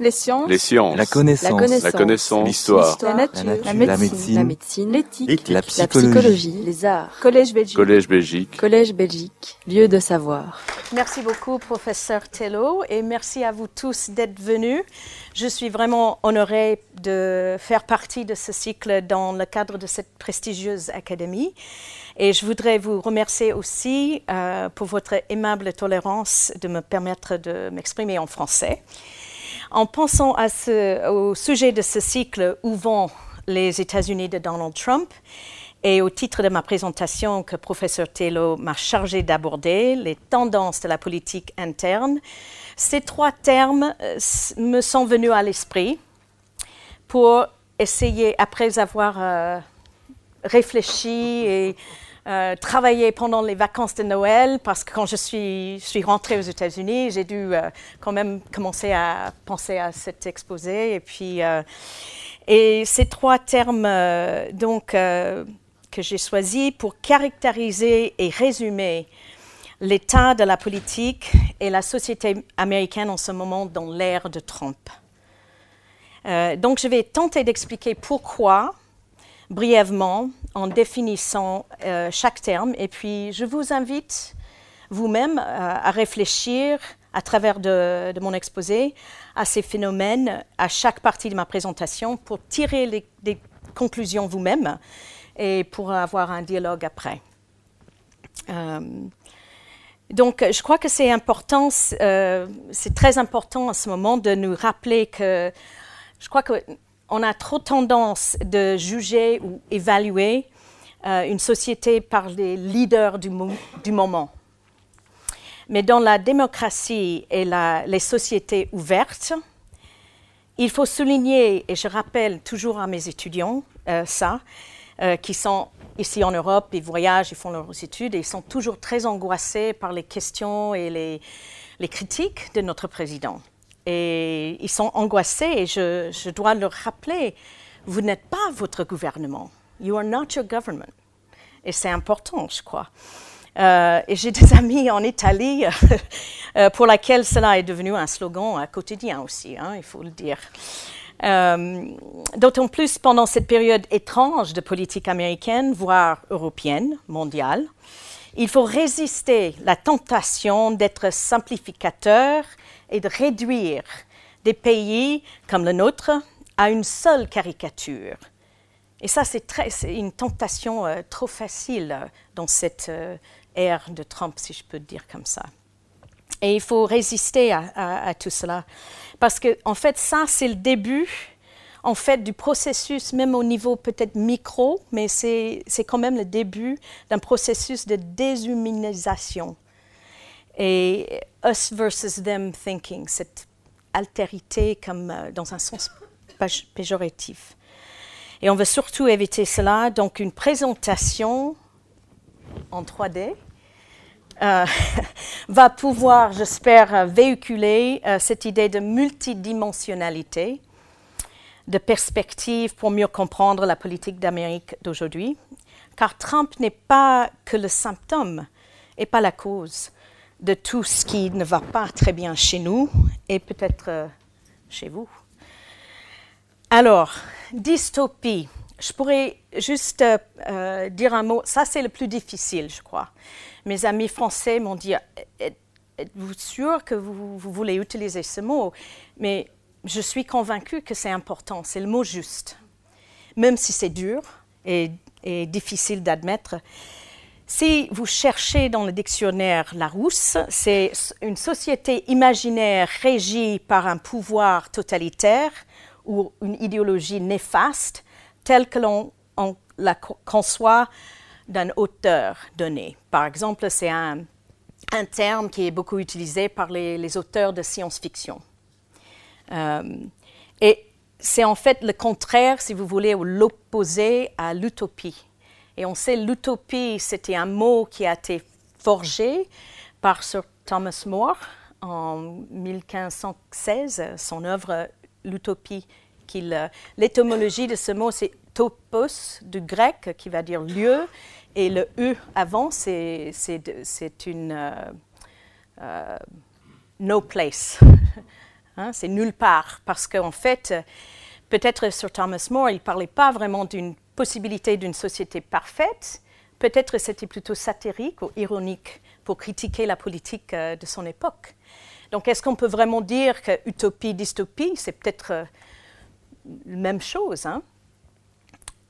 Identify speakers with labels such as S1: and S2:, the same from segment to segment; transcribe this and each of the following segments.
S1: Les sciences.
S2: Les sciences.
S3: La connaissance.
S1: La connaissance.
S2: La. L'histoire.
S1: La nature.
S3: La nature.
S1: La
S3: La
S1: médecine. La. L'éthique.
S3: La
S1: La
S3: psychologie.
S1: psychologie. Les arts. Collège Belgique.
S2: Collège Belgique.
S1: Collège Belgique. Lieu de savoir.
S4: Merci beaucoup, professeur Tello, et merci à vous tous d'être venus. Je suis vraiment honorée de faire partie de ce cycle dans le cadre de cette prestigieuse académie. Et je voudrais vous remercier aussi euh, pour votre aimable tolérance de me permettre de m'exprimer en français. En pensant au sujet de ce cycle Où vont les États-Unis de Donald Trump et au titre de ma présentation que professeur Tello m'a chargé d'aborder, les tendances de la politique interne, ces trois termes euh, me sont venus à l'esprit pour essayer, après avoir euh, réfléchi et euh, travaillé pendant les vacances de Noël, parce que quand je suis, rentrée aux États-Unis, j'ai dû euh, quand même commencer à penser à cet exposé. Et puis, euh, ces trois termes, donc, que j'ai choisis pour caractériser et résumer l'état de la politique et la société américaine en ce moment dans l'ère de Trump. Donc, je vais tenter d'expliquer pourquoi, brièvement, en définissant euh, chaque terme. Et puis, je vous invite vous-même euh, à réfléchir à travers de, mon exposé à ces phénomènes à chaque partie de ma présentation pour tirer des conclusions vous-même et pour avoir un dialogue après. Euh, donc, je crois que c'est important, c'est très important en ce moment de nous rappeler que je crois qu'on a trop tendance de juger ou évaluer euh, une société par les leaders du, mo- du moment. Mais dans la démocratie et les sociétés ouvertes, il faut souligner, et je rappelle toujours à mes étudiants euh, ça, euh, qui sont ici en Europe, ils voyagent, ils font leurs études, et ils sont toujours très angoissés par les questions et les critiques de notre président. Et ils sont angoissés, et je, dois leur rappeler, vous n'êtes pas votre gouvernement. You are not your government. Et c'est important, je crois. Euh, et j'ai des amis en Italie euh, pour laquelle cela est devenu un slogan quotidien aussi, hein, il faut le dire. Euh, D'autant plus pendant cette période étrange de politique américaine, voire européenne, mondiale, il faut résister la tentation d'être simplificateur et de réduire des pays comme le nôtre à une seule caricature. Et ça, c'est une tentation euh, trop facile dans cette euh, ère de Trump, si je peux dire comme ça. Et il faut résister à, tout cela. Parce que, en fait, ça, c'est le début, en fait, du processus, même au niveau peut-être micro, mais c'est quand même le début d'un processus de déshumanisation. Et us versus them thinking, cette altérité comme euh, dans un sens péjoratif. Et on veut surtout éviter cela. Donc, une présentation en 3D euh, va pouvoir, j'espère, véhiculer euh, cette idée de multidimensionnalité, de perspective pour mieux comprendre la politique d'Amérique d'aujourd'hui. Car Trump n'est pas que le symptôme et pas la cause de tout ce qui ne va pas très bien chez nous et peut-être euh, chez vous. Alors, dystopie. Je pourrais juste euh, euh, dire un mot. Ça, c'est le plus difficile, je crois. Mes amis français m'ont dit Êtes- Êtes-vous sûr que vous, voulez utiliser ce mot? Mais je suis convaincue que c'est important. C'est le mot juste. Même si c'est dur et difficile d'admettre. Si vous cherchez dans le dictionnaire Larousse, c'est une société imaginaire régie par un pouvoir totalitaire ou une idéologie néfaste telle que l'on on la co- conçoit d'une hauteur donnée. Par exemple, c'est un, un terme qui est beaucoup utilisé par les, les auteurs de science-fiction. Euh, et c'est en fait le contraire, si vous voulez, ou l'opposé à l'utopie. Et on sait l'utopie, c'était un mot qui a été forgé par Sir Thomas More en 1516, son œuvre L'utopie. euh, L'étymologie de ce mot, c'est topos du grec, qui va dire lieu, et le e avant, c'est une euh, euh, no place. Hein, c'est nulle part, parce qu'en fait, peut-être sur Thomas More, il ne parlait pas vraiment d'une possibilité d'une société parfaite, peut-être c'était plutôt satirique ou ironique pour critiquer la politique euh, de son époque. Donc est-ce qu'on peut vraiment dire que utopie, dystopie, c'est peut-être euh, la même chose hein?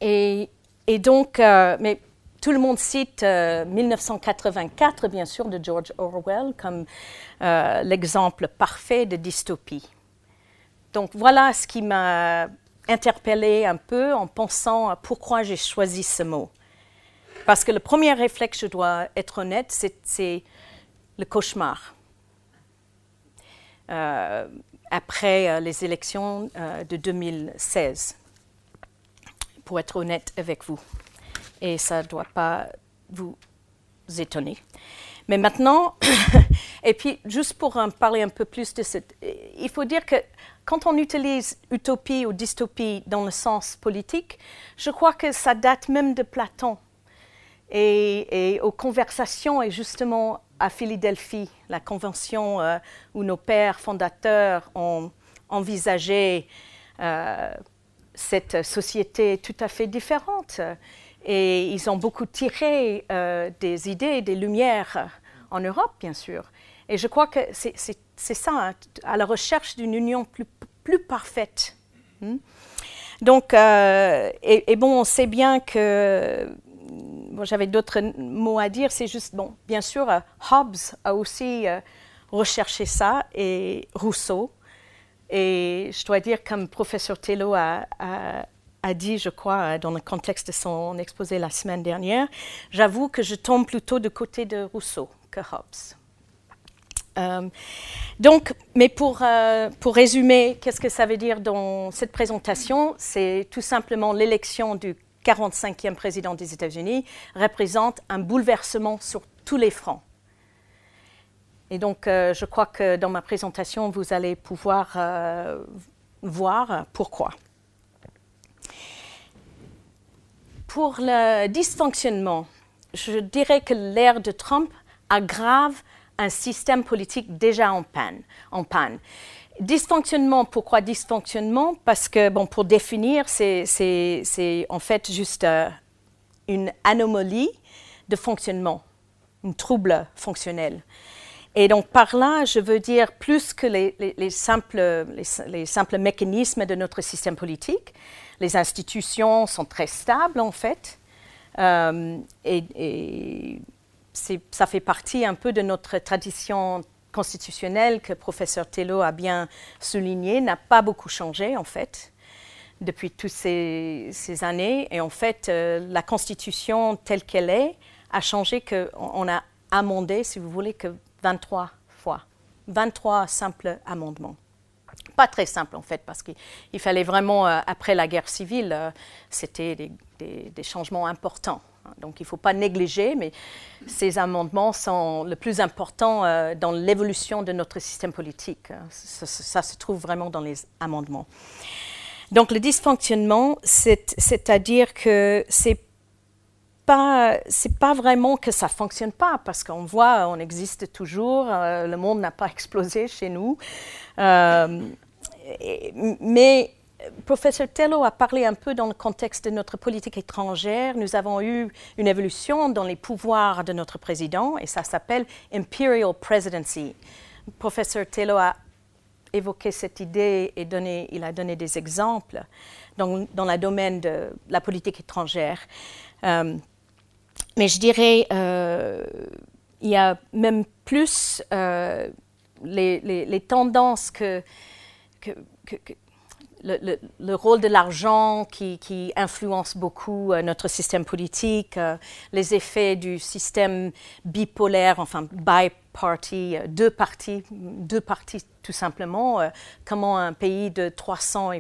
S4: et, donc, euh, mais tout le monde cite 1984, bien sûr, de George Orwell comme l'exemple parfait de dystopie. Donc voilà ce qui m'a interpellée un peu en pensant à pourquoi j'ai choisi ce mot. Parce que le premier réflexe, je dois être honnête, c'est le cauchemar. Euh, après euh, les élections euh, de 2016, pour être honnête avec vous. Et ça ne doit pas vous étonner. Mais maintenant, et puis juste pour en parler un peu plus de cette... Il faut dire que quand on utilise utopie ou dystopie dans le sens politique, je crois que ça date même de Platon et, aux conversations et justement à Philadelphie, la convention euh, où nos pères fondateurs ont envisagé euh, cette société tout à fait différente. Et ils ont beaucoup tiré euh, des idées, des lumières en Europe, bien sûr. Et je crois que c'est ça, hein, à la recherche d'une union plus, parfaite. Hmm. Donc, et, bon, on sait bien que j'avais d'autres mots à dire, c'est juste, bon, bien sûr, euh, Hobbes a aussi euh, recherché ça, et Rousseau. Et je dois dire, comme professeur Tello a, a, dit, je crois, dans le contexte de son exposé la semaine dernière, j'avoue que je tombe plutôt du côté de Rousseau que Hobbes. Euh, donc, mais pour, pour résumer, qu'est-ce que ça veut dire dans cette présentation? C'est tout simplement l'élection du 45e président des États-Unis, représente un bouleversement sur tous les fronts. Et donc, euh, je crois que dans ma présentation, vous allez pouvoir euh, voir pourquoi. Pour le dysfonctionnement, je dirais que l'ère de Trump aggrave un système politique déjà en panne. En panne. Dysfonctionnement, pourquoi dysfonctionnement? Parce que, bon, pour définir, c'est en fait juste euh, une anomalie de fonctionnement, un trouble fonctionnel. Et donc par là, je veux dire plus que les, simples, les, simples mécanismes de notre système politique. Les institutions sont très stables en fait. Euh, et, et ça fait partie un peu de notre tradition constitutionnel que professeur Tello a bien souligné n'a pas beaucoup changé en fait depuis toutes ces, années. Et en fait, euh, la Constitution telle qu'elle est a changé qu'on a amendé, si vous voulez, que 23 fois. 23 simples amendements. Pas très simple en fait, parce qu'il fallait vraiment, euh, après la guerre civile, euh, c'était des changements importants. Donc il ne faut pas négliger, mais ces amendements sont le plus important euh, dans l'évolution de notre système politique. Ça, se trouve vraiment dans les amendements. Donc le dysfonctionnement, c'est-à-dire que c'est pas, c'est pas vraiment que ça fonctionne pas, parce qu'on voit, on existe toujours, euh, le monde n'a pas explosé chez nous. Euh, mais professeur Tello a parlé un peu dans le contexte de notre politique étrangère. Nous avons eu une évolution dans les pouvoirs de notre président et ça s'appelle Imperial Presidency. Professeur Tello a évoqué cette idée et il a donné des exemples dans, dans le domaine de la politique étrangère. Euh, mais je dirais, euh, il y a même plus euh, les, tendances que le, rôle de l'argent qui, influence beaucoup euh, notre système politique, euh, les effets du système bipolaire, enfin bi-party, euh, deux partis, deux partis tout simplement, comment un pays de 300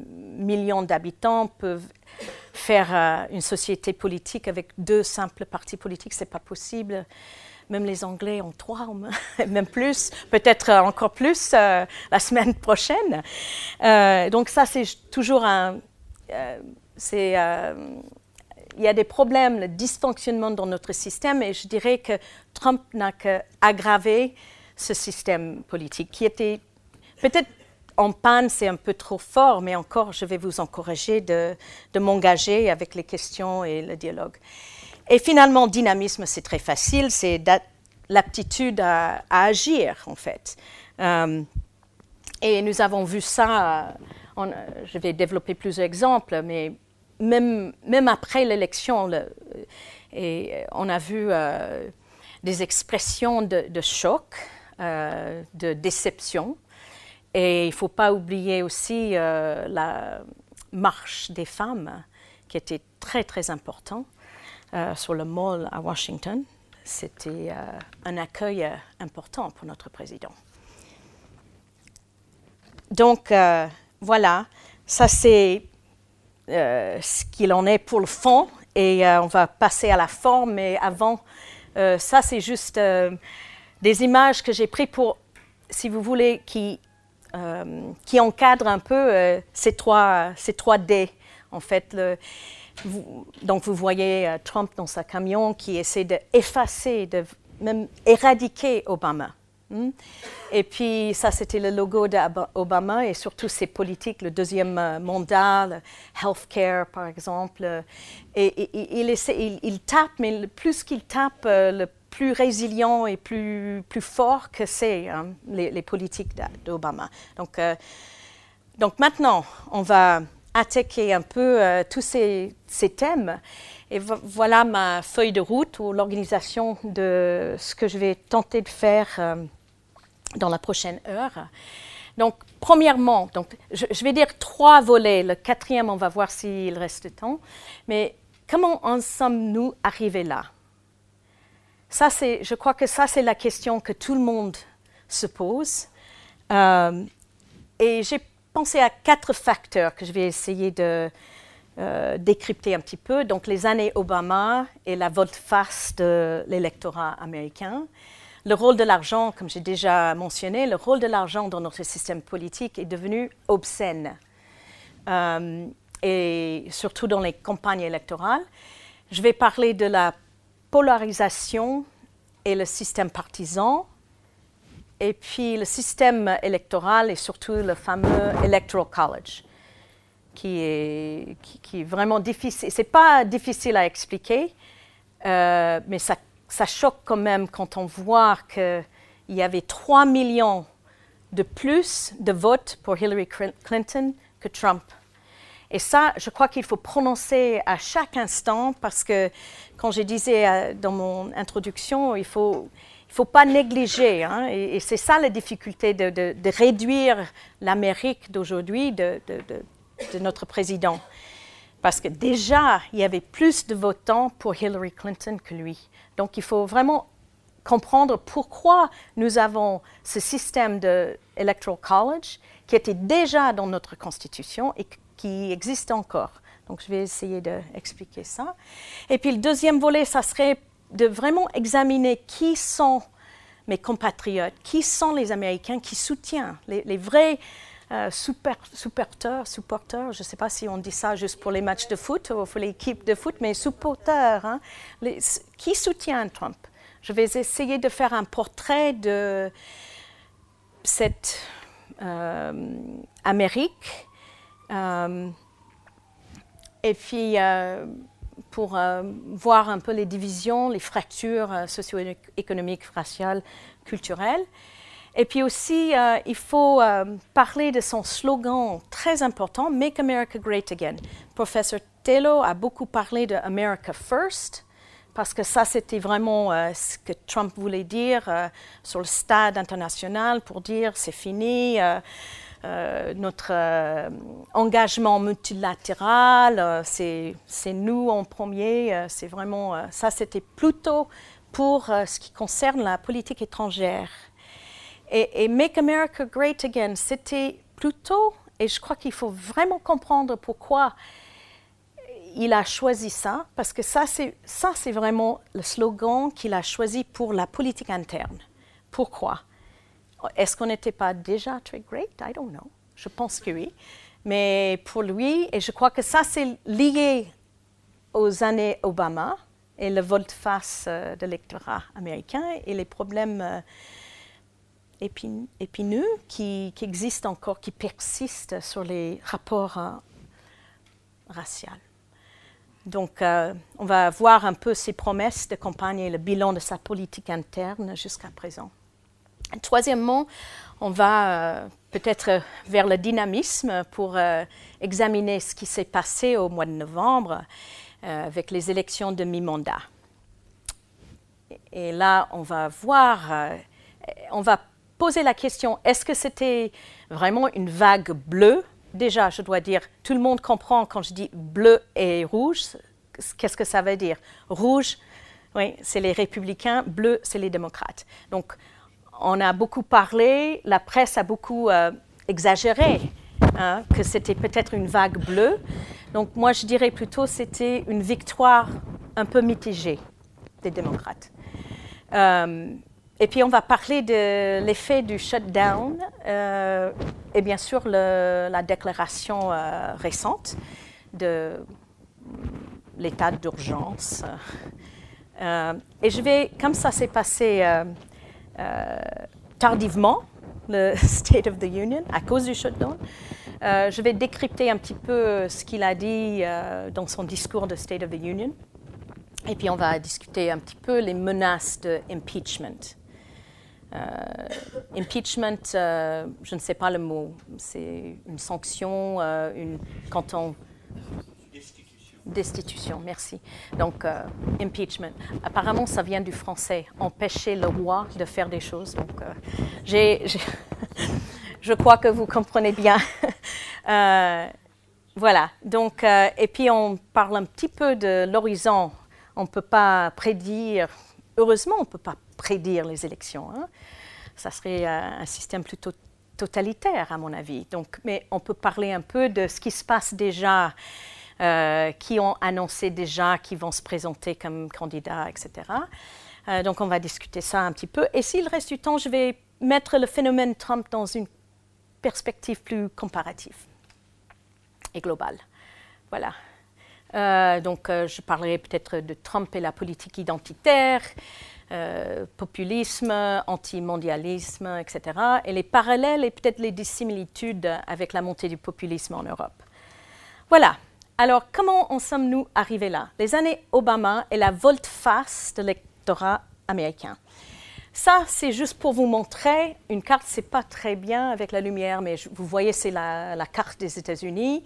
S4: millions d'habitants peut faire une société politique avec deux simples partis politiques, c'est pas possible. Même les Anglais ont trois, même plus, peut-être encore plus euh, la semaine prochaine. Euh, donc ça, c'est toujours un... Euh, c'est il y a des problèmes, le dysfonctionnement dans notre système, et je dirais que Trump n'a qu'aggravé ce système politique qui était peut-être en panne, c'est un peu trop fort, mais encore, je vais vous encourager de, de m'engager avec les questions et le dialogue. Et finalement, dynamisme, c'est très facile, c'est l'aptitude à, agir, en fait. Euh, et nous avons vu ça, je vais développer plusieurs exemples, mais même, même après l'élection, on a vu euh, des expressions de, choc, euh, de déception. Et il ne faut pas oublier aussi la marche des femmes, qui était très, très important. Euh, sur le mall à Washington. C'était euh, un accueil euh, important pour notre président. Donc voilà, ça c'est ce qu'il en est pour le fond et on va passer à la forme. Mais avant, ça c'est juste des images que j'ai prises pour, si vous voulez, qui, encadrent un peu ces, trois, ces trois D. En fait, donc vous voyez euh, Trump dans sa camion qui essaie d'effacer, de même éradiquer Obama. Hmm? Et puis ça, c'était le logo d'Obama et surtout ses politiques, le deuxième euh, mandat, le healthcare par exemple. Et, il, tape, mais plus qu'il tape, euh, le plus résilient et plus, plus fort que c'est hein, les, politiques d'Obama. Donc, donc maintenant, on va attaquer un peu euh, tous ces, thèmes. Et voilà ma feuille de route ou l'organisation de ce que je vais tenter de faire euh, dans la prochaine heure. Donc, premièrement, donc, je, vais dire trois volets. Le quatrième, on va voir s'il reste temps. Mais comment en sommes-nous arrivés là? Ça, Je crois que ça, c'est la question que tout le monde se pose. Euh, et j'ai penser à quatre facteurs que je vais essayer de euh, décrypter un petit peu. Donc, les années Obama et la volte-face de l'électorat américain. Le rôle de l'argent, comme j'ai déjà mentionné, le rôle de l'argent dans notre système politique est devenu obscène. Euh, et surtout dans les campagnes électorales. Je vais parler de la polarisation et le système partisan et puis le système électoral et surtout le fameux Electoral College, qui est, vraiment difficile. Ce n'est pas difficile à expliquer, euh, mais ça, ça, choque quand même quand on voit qu'il y avait 3 millions de plus de votes pour Hillary Clinton que Trump. Et ça, je crois qu'il faut prononcer à chaque instant parce que, quand je disais euh, dans mon introduction, il faut, il ne faut pas négliger. Hein, et, c'est ça la difficulté de, réduire l'Amérique d'aujourd'hui de, de, notre président. Parce que déjà, il y avait plus de votants pour Hillary Clinton que lui. Donc il faut vraiment comprendre pourquoi nous avons ce système de Electoral College qui était déjà dans notre Constitution et qui existe encore. Donc je vais essayer d'expliquer ça. Et puis le deuxième volet, ça serait de vraiment examiner qui sont mes compatriotes, qui sont les Américains qui soutiennent, les, vrais euh, supporters, supporters, je ne sais pas si on dit ça juste pour les matchs de foot ou pour l'équipe de foot, mais supporters, hein, qui soutient Trump? Je vais essayer de faire un portrait de cette euh, Amérique. Euh, et puis, pour euh, voir un peu les divisions, les fractures euh, socio-économiques, raciales, culturelles. Et puis aussi, euh, il faut parler de son slogan très important, Make America Great Again. Professeur Taylor a beaucoup parlé de America First, parce que ça, c'était vraiment ce que Trump voulait dire sur le stade international pour dire c'est fini. Euh, notre euh, engagement multilatéral, euh, c'est nous en premier. c'est vraiment ça, c'était plutôt pour ce qui concerne la politique étrangère. Et, et Make America Great Again, c'était plutôt, et je crois qu'il faut vraiment comprendre pourquoi il a choisi ça, parce que ça, c'est vraiment le slogan qu'il a choisi pour la politique interne. Pourquoi? Est-ce qu'on n'était pas déjà très great? I don't know. Je pense que oui. Mais pour lui, et je crois que ça, c'est lié aux années Obama et le volte-face euh, de l'électorat américain et les problèmes euh, épineux qui, qui, existent encore, qui persistent sur les rapports raciaux. Donc, on va voir un peu ses promesses de campagne et le bilan de sa politique interne jusqu'à présent. Troisièmement, on va peut-être vers le dynamisme pour examiner ce qui s'est passé au mois de novembre avec les élections de mi-mandat. Et là, on va voir, euh, on va poser la question, est-ce que c'était vraiment une vague bleue? Déjà, je dois dire, tout le monde comprend quand je dis bleu et rouge, qu'est-ce que ça veut dire? Rouge, oui, c'est les républicains, bleu, c'est les démocrates. Donc, on a beaucoup parlé, la presse a beaucoup euh, exagéré hein, que c'était peut-être une vague bleue. Donc, moi, je dirais plutôt c'était une victoire un peu mitigée des démocrates. Euh, et puis on va parler de l'effet du shutdown euh, et bien sûr la déclaration récente de l'état d'urgence. et je vais, comme ça s'est passé tardivement, le State of the Union, à cause du shutdown, je vais décrypter un petit peu ce qu'il a dit dans son discours de State of the Union. Et puis on va discuter un petit peu les menaces de impeachment. Euh, impeachment, euh, je ne sais pas le mot, c'est une sanction, euh, une, quand on...
S2: Destitution.
S4: Merci. Donc, impeachment. Apparemment, ça vient du français, empêcher le roi de faire des choses. Donc, j'ai, je crois que vous comprenez bien. voilà. Donc, et puis on parle un petit peu de l'horizon on ne peut pas prédire, heureusement, on ne peut pas prédire les élections. Hein. Ça serait euh, un système plutôt totalitaire, à mon avis. Donc, mais on peut parler un peu de ce qui se passe déjà, euh, qui ont annoncé déjà qui vont se présenter comme candidats, etc. Euh, donc, on va discuter ça un petit peu. Et s'il reste du temps, je vais mettre le phénomène Trump dans une perspective plus comparative et globale. Voilà. Euh, donc, je parlerai peut-être de Trump et la politique identitaire, euh, populisme, anti-mondialisme, etc. Et les parallèles et peut-être les dissimilitudes avec la montée du populisme en Europe. Voilà. Alors, comment en sommes-nous arrivés là? Les années Obama et la volte-face de l'électorat américain. Ça, c'est juste pour vous montrer. Une carte, c'est pas très bien avec la lumière, mais vous voyez, c'est la, carte des États-Unis.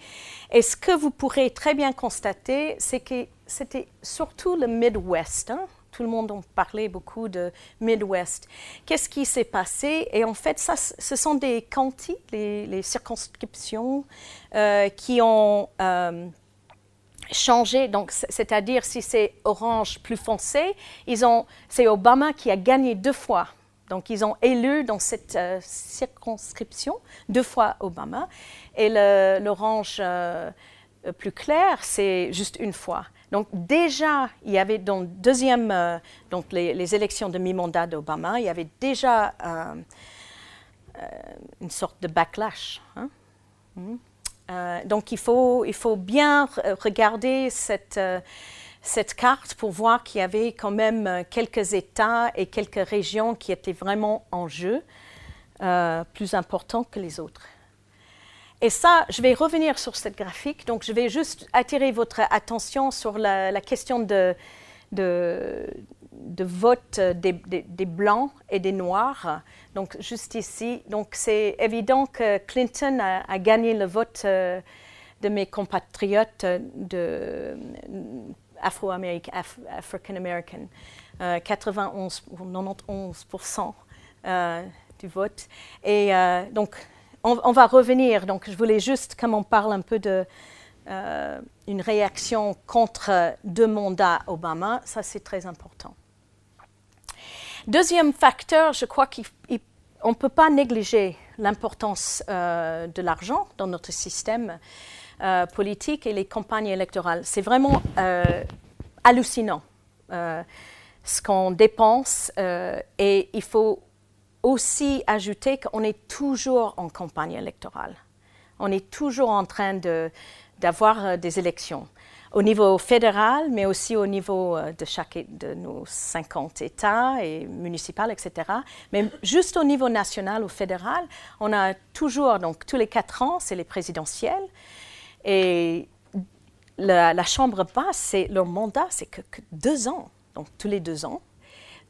S4: Et ce que vous pourrez très bien constater, c'est que c'était surtout le Midwest. Hein. Tout le monde en parlait beaucoup de Midwest. Qu'est-ce qui s'est passé? Et en fait, ça, ce sont des counties, les, circonscriptions, euh, qui ont euh, changer, donc c'est-à-dire si c'est orange plus foncé, ils ont, c'est Obama qui a gagné deux fois. Donc ils ont élu dans cette euh, circonscription deux fois Obama, et l'orange euh, plus clair, c'est juste une fois. Donc déjà, il y avait dans deuxième, euh, donc les, élections de mi-mandat d'Obama, il y avait déjà une sorte de backlash. Hein. Hmm. Euh, donc il faut, il faut bien regarder cette, euh, cette carte pour voir qu'il y avait quand même euh, quelques États et quelques régions qui étaient vraiment en jeu, plus importants que les autres. Et ça, je vais revenir sur cette graphique. Donc, je vais juste attirer votre attention sur la, question de, de vote des, des, blancs et des noirs. Donc, juste ici. Donc, c'est évident que Clinton a, gagné le vote euh, de mes compatriotes de afro-américains, African American, 91 ou 91 du vote. Et euh, donc, on, va revenir. Donc, je voulais juste, comme on parle un peu de euh, une réaction contre deux mandats Obama, ça c'est très important. Deuxième facteur, je crois qu'on ne peut pas négliger l'importance euh, de l'argent dans notre système euh, politique et les campagnes électorales. C'est vraiment euh, hallucinant ce qu'on dépense et il faut aussi ajouter qu'on est toujours en campagne électorale. On est toujours en train d'avoir des élections. Au niveau fédéral, mais aussi au niveau euh, de chaque de nos 50 États et municipal, etc. Mais juste au niveau national ou fédéral, on a toujours, donc tous les quatre ans, c'est les présidentielles. Et la, Chambre basse, leur mandat, c'est que, deux ans, donc tous les deux ans.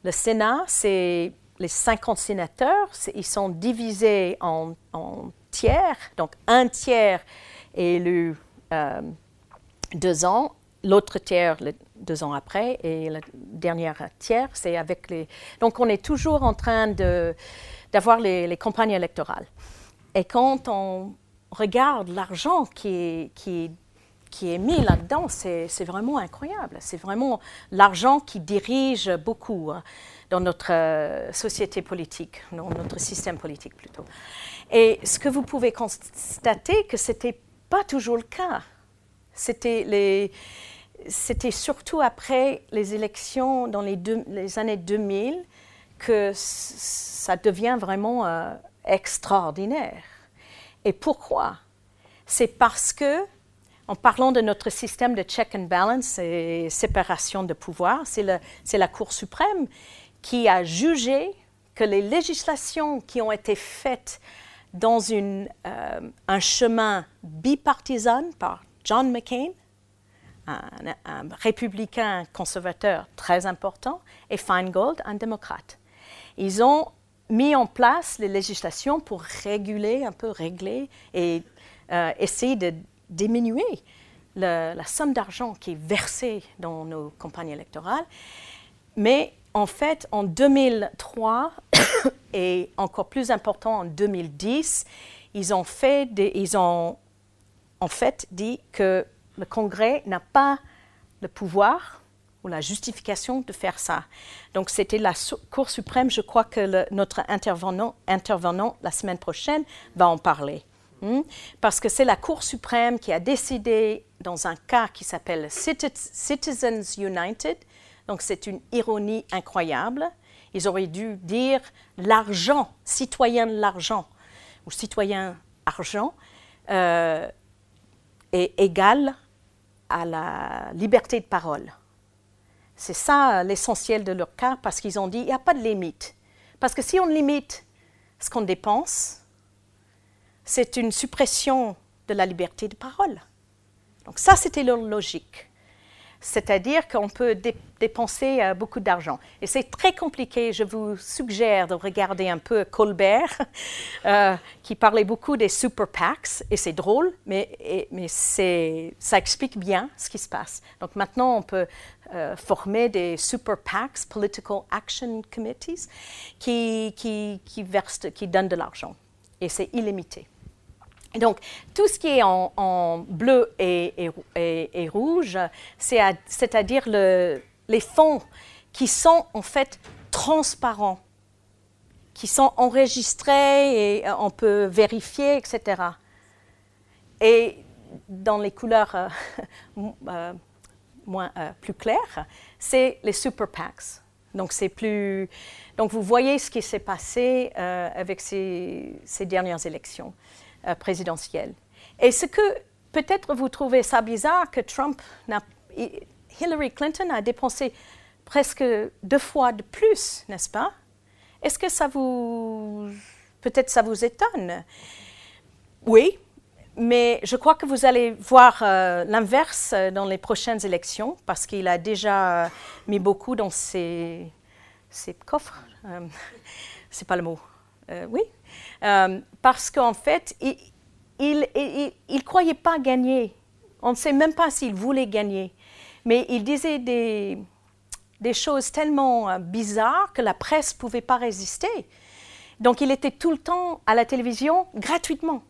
S4: Le Sénat, c'est les 50 sénateurs, ils sont divisés en, tiers, donc un tiers est élu deux ans, l'autre tiers deux ans après, et le dernier tiers, c'est avec les... Donc on est toujours en train d'avoir les, campagnes électorales. Et quand on regarde l'argent qui qui qui est mis là-dedans, c'est vraiment incroyable. C'est vraiment l'argent qui dirige beaucoup hein, dans notre euh, société politique, dans notre système politique plutôt. Et ce que vous pouvez constater, que ce pas toujours le cas. C'était surtout après les élections dans les, années 2000 que ça devient vraiment euh, extraordinaire. Et pourquoi? C'est parce que en parlant de notre système de check and balance et séparation de pouvoir, c'est la Cour suprême qui a jugé que les législations qui ont été faites dans euh, un chemin bipartisan par John McCain, un, républicain conservateur très important, et Feingold, un démocrate. Ils ont mis en place les législations pour réguler, un peu régler et euh, essayer de diminuer la somme d'argent qui est versée dans nos campagnes électorales. Mais en fait, en 2003 et encore plus important en 2010, ils ont, fait ils ont en fait dit que le Congrès n'a pas le pouvoir ou la justification de faire ça. Donc c'était la Cour suprême, je crois que notre intervenant, la semaine prochaine va en parler. Hmm? Parce que c'est la Cour suprême qui a décidé dans un cas qui s'appelle Citizens United, donc c'est une ironie incroyable, ils auraient dû dire l'argent, citoyen de l'argent, ou citoyen argent, euh, est égal à la liberté de parole. C'est ça l'essentiel de leur cas, parce qu'ils ont dit il n'y a pas de limite. Parce que si on limite ce qu'on dépense, c'est une suppression de la liberté de parole. Donc ça, c'était leur logique. C'est-à-dire qu'on peut dépenser euh, beaucoup d'argent. Et c'est très compliqué. Je vous suggère de regarder un peu Colbert, euh, qui parlait beaucoup des super PACs. Et c'est drôle, mais, ça explique bien ce qui se passe. Donc maintenant, on peut euh, former des super PACs, Political Action Committees, qui, versent, qui donnent de l'argent. Et c'est illimité. Donc, tout ce qui est en, bleu et, rouge, c'est-à-dire les fonds qui sont en fait transparents, qui sont enregistrés et on peut vérifier, etc. Et dans les couleurs euh, euh, euh, plus claires, c'est les super PACs. Donc, c'est plus. Donc, vous voyez ce qui s'est passé avec ces dernières élections. Euh, présidentielle. Et ce que peut-être vous trouvez ça bizarre que Trump n'a, Hillary Clinton a dépensé presque deux fois de plus, n'est-ce pas? Est-ce que ça vous, peut-être ça vous étonne? Oui, mais je crois que vous allez voir euh, l'inverse dans les prochaines élections parce qu'il a déjà mis beaucoup dans ses, ses coffres. Euh, c'est pas le mot. oui, euh, parce qu'en fait, il ne croyait pas gagner. On ne sait même pas s'il voulait gagner. Mais il disait des, des choses tellement euh, bizarres que la presse ne pouvait pas résister. Donc il était tout le temps à la télévision gratuitement.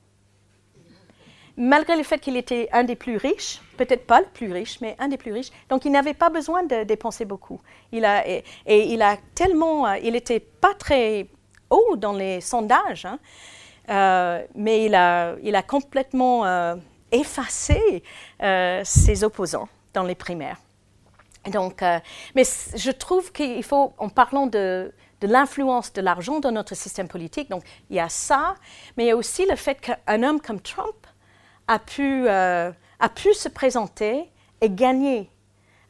S4: Malgré le fait qu'il était un des plus riches, peut-être pas le plus riche, mais un des plus riches, donc il n'avait pas besoin de dépenser beaucoup. Il a, et, et il a tellement, euh, il n'était pas très dans les sondages, hein. euh, mais il a, il a complètement euh, effacé euh, ses opposants dans les primaires. Donc, mais je trouve qu'il faut, en parlant de, de l'influence de l'argent dans notre système politique, donc il y a ça, mais il y a aussi le fait qu'un homme comme Trump a pu, a pu se présenter et gagner.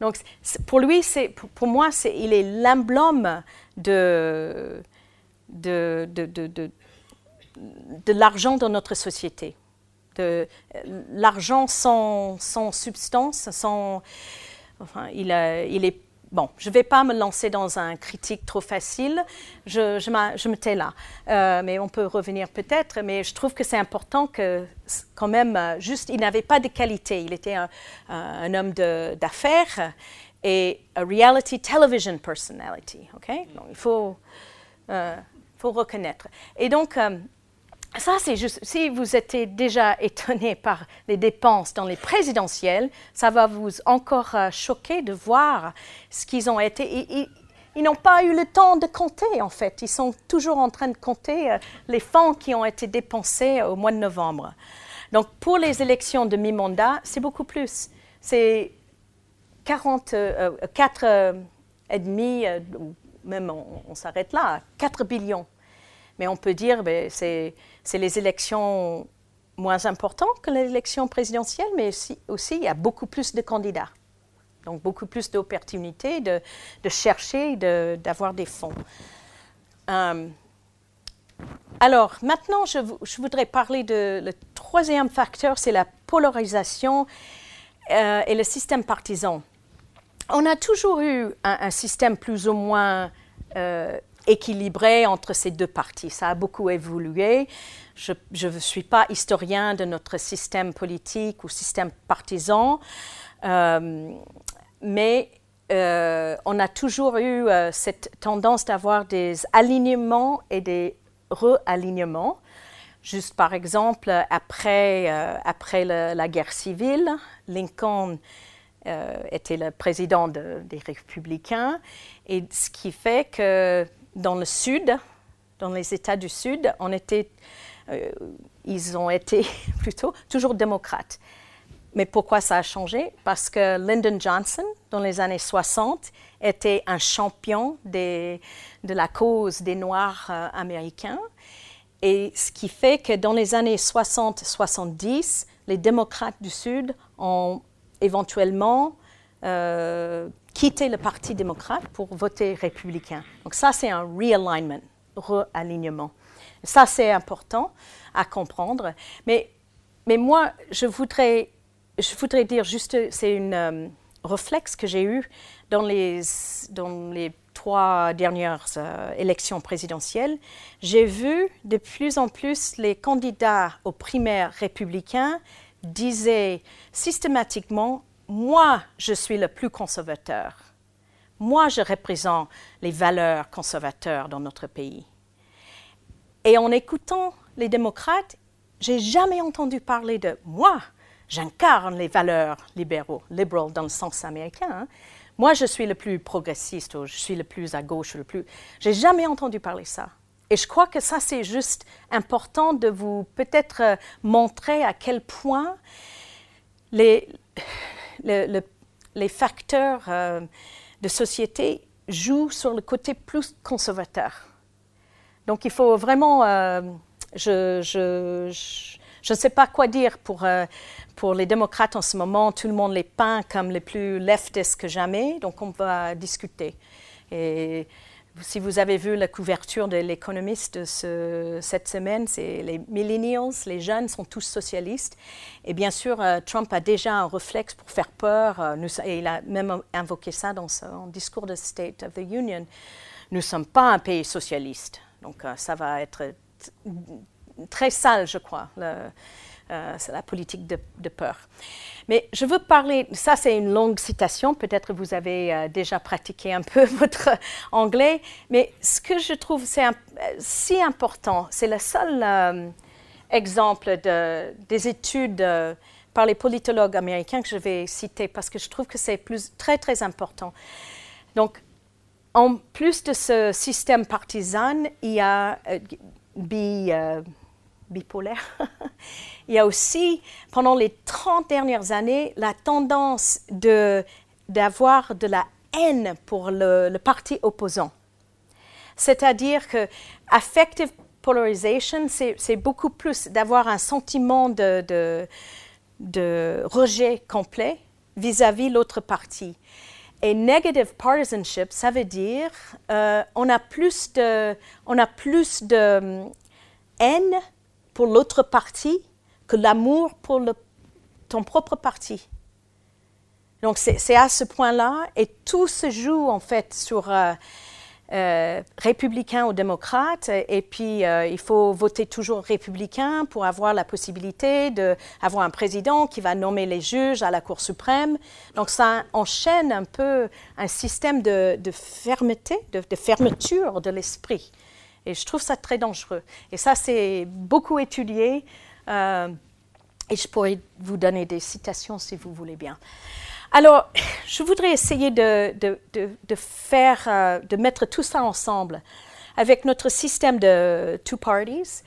S4: Donc, pour lui, pour, pour, moi, il est l'emblème de, de, de, de, de l'argent dans notre société. De l'argent sans, sans, substance, sans, enfin, il, il est Bon, je ne vais pas me lancer dans un critique trop facile, je, je, je me tais là. Euh, mais on peut revenir peut-être, mais je trouve que c'est important que, quand même, juste, il n'avait pas de qualité. Il était un, un homme d'affaires et a reality television personality, OK? Donc, il faut, euh, reconnaître. Et donc, euh, ça, c'est juste, si vous êtes déjà étonné par les dépenses dans les présidentielles, ça va vous encore euh, choquer de voir ce qu'ils ont été. Ils, n'ont pas eu le temps de compter, en fait. Ils sont toujours en train de compter euh, les fonds qui ont été dépensés au mois de novembre. Donc, pour les élections de mi-mandat, c'est beaucoup plus. C'est 40, euh, 4 euh, et demi, même on, on s'arrête là, 4 billions. Mais on peut dire, ben, c'est les élections moins importantes que l'élection présidentielle, mais aussi, il y a beaucoup plus de candidats. Donc beaucoup plus d'opportunités de, de, chercher, d'avoir des fonds. Euh, alors maintenant, je, je, voudrais parler de le troisième facteur, c'est la polarisation euh, et le système partisan. On a toujours eu un, système plus ou moins euh, équilibré entre ces deux parties. Ça a beaucoup évolué. Je ne suis pas historien de notre système politique ou système partisan, euh, mais euh, on a toujours eu euh, cette tendance d'avoir des alignements et des re-alignements. Juste par exemple, après, après la guerre civile, Lincoln était le président des républicains, et ce qui fait que dans le Sud, dans les États du Sud, on était, euh, ils ont été plutôt toujours démocrates. Mais pourquoi ça a changé? Parce que Lyndon Johnson, dans les années 60, était un champion de la cause des Noirs euh, américains. Et ce qui fait que dans les années 60-70, les démocrates du Sud ont éventuellement euh, quitter le Parti démocrate pour voter républicain. Donc ça, c'est un realignment, realignement. Ça, c'est important à comprendre. Mais, mais moi, je voudrais, je voudrais dire juste, c'est un euh, réflexe que j'ai eu dans les, dans les trois dernières euh, élections présidentielles. J'ai vu de plus en plus les candidats aux primaires républicains disaient systématiquement moi, je suis le plus conservateur. Moi, je représente les valeurs conservateurs dans notre pays. Et en écoutant les démocrates, j'ai jamais entendu parler de moi. J'incarne les valeurs libéraux, liberal dans le sens américain. Hein. Moi, je suis le plus progressiste, ou je suis le plus à gauche, le plus. J'ai jamais entendu parler ça. Et je crois que ça, c'est juste important de vous peut-être euh, montrer à quel point les, les facteurs euh, de société jouent sur le côté plus conservateur. Donc il faut vraiment, euh, je, ne sais pas quoi dire pour, euh, pour les démocrates en ce moment. Tout le monde les peint comme les plus leftistes que jamais, donc on va discuter. Et si vous avez vu la couverture de l'économiste de cette semaine, c'est les millennials, les jeunes sont tous socialistes. Et bien sûr, euh, Trump a déjà un réflexe pour faire peur. Euh, et il a même invoqué ça dans son discours de State of the Union. Nous ne sommes pas un pays socialiste. Donc euh, ça va être très sale, je crois. C'est la politique de, peur. Mais je veux parler, ça c'est une longue citation, peut-être vous avez euh, déjà pratiqué un peu votre anglais, mais ce que je trouve c'est si important, c'est le seul euh, exemple de, des études euh, par les politologues américains que je vais citer parce que je trouve que c'est très très important. Donc, en plus de ce système partisan, il y a bi, bipolaire. Il y a aussi, pendant les 30 dernières années, la tendance d'avoir de, la haine pour le, parti opposant. C'est-à-dire que affective polarization, c'est beaucoup plus d'avoir un sentiment de, de, rejet complet vis-à-vis l'autre parti. Et negative partisanship, ça veut dire euh, on a plus de, on a plus de hum, haine pour l'autre parti que l'amour pour ton propre parti. Donc c'est à ce point-là, et tout se joue en fait sur euh, euh, républicain ou démocrate, et puis euh, il faut voter toujours républicain pour avoir la possibilité d'avoir un président qui va nommer les juges à la Cour suprême. Donc ça enchaîne un peu un système de, fermeté, de fermeture de l'esprit. Et je trouve ça très dangereux. Et ça, c'est beaucoup étudié. Euh, et je pourrais vous donner des citations si vous voulez bien. Alors, je voudrais essayer de, de, faire, euh, de mettre tout ça ensemble. Avec notre système de two parties,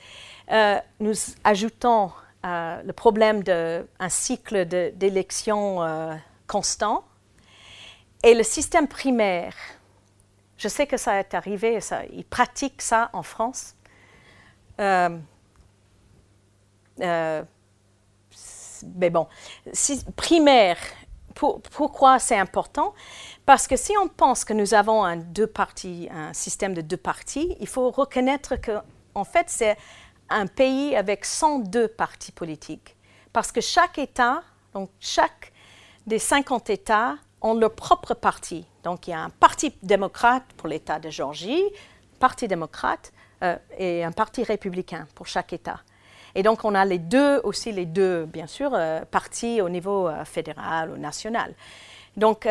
S4: euh, nous ajoutons le problème d'un cycle d'élections constant et le système primaire. Je sais que ça est arrivé, ça, ils pratiquent ça en France. mais bon, primaire, pourquoi c'est important? Parce que si on pense que nous avons un, deux parties, un système de deux parties, il faut reconnaître que, en fait, c'est un pays avec 102 partis politiques. Parce que chaque État, donc chaque des 50 États, ont leur propre parti. Donc il y a un parti démocrate pour l'État de Géorgie, parti démocrate euh, et un parti républicain pour chaque État. Et donc, on a les deux, aussi les deux, bien sûr, euh, partis au niveau euh, fédéral ou national. Donc,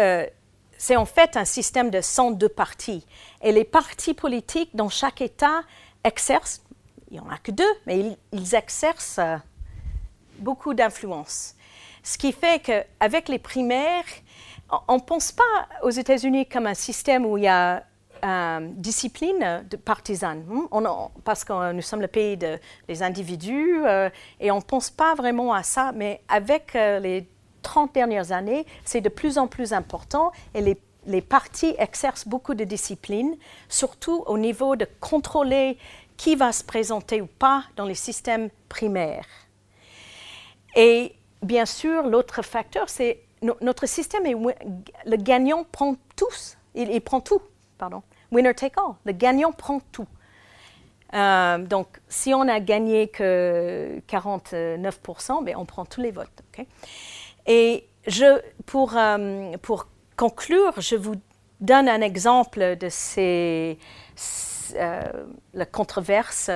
S4: c'est en fait un système de 102 partis. Et les partis politiques dans chaque État exercent, il n'y en a que deux, mais ils, exercent beaucoup d'influence. Ce qui fait qu'avec les primaires, on ne pense pas aux États-Unis comme un système où il y a euh, discipline de partisane, hmm? parce que nous sommes le pays des individus euh, et on ne pense pas vraiment à ça, mais avec euh, les 30 dernières années, c'est de plus en plus important et les partis exercent beaucoup de discipline, surtout au niveau de contrôler qui va se présenter ou pas dans les systèmes primaires. Et bien sûr, l'autre facteur, c'est notre système, est, le gagnant prend tous, il prend tout pardon. Winner take all. Le gagnant prend tout. Euh, donc, si on a gagné que 49%, ben, on prend tous les votes. Et pour, euh, pour conclure, je vous donne un exemple de ces, euh, la controverse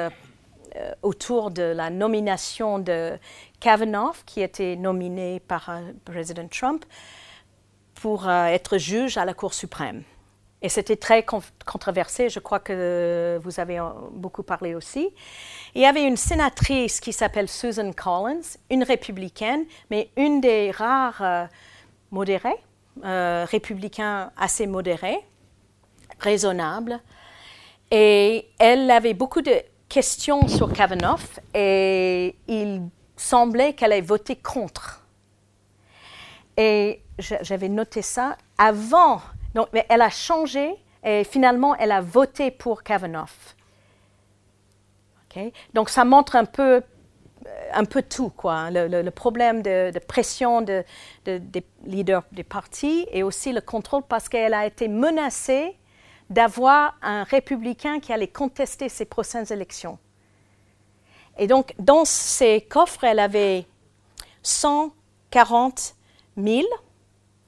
S4: autour de la nomination de Kavanaugh, qui était nominé par président Trump pour être juge à la Cour suprême. Et c'était très controversé, je crois que vous avez beaucoup parlé aussi. Il y avait une sénatrice qui s'appelle Susan Collins, une républicaine, mais une des rares euh, modérés, euh, républicains assez modérés, raisonnables. Et elle avait beaucoup de questions sur Kavanaugh et il semblait qu'elle ait voté contre. Et j'avais noté ça avant donc, mais elle a changé et finalement, elle a voté pour Kavanaugh. Donc, ça montre un peu, un peu tout, quoi. Hein. Le, problème de, pression de, des leaders des partis et aussi le contrôle parce qu'elle a été menacée d'avoir un républicain qui allait contester ses prochaines élections. Et donc, dans ses coffres, elle avait 140 000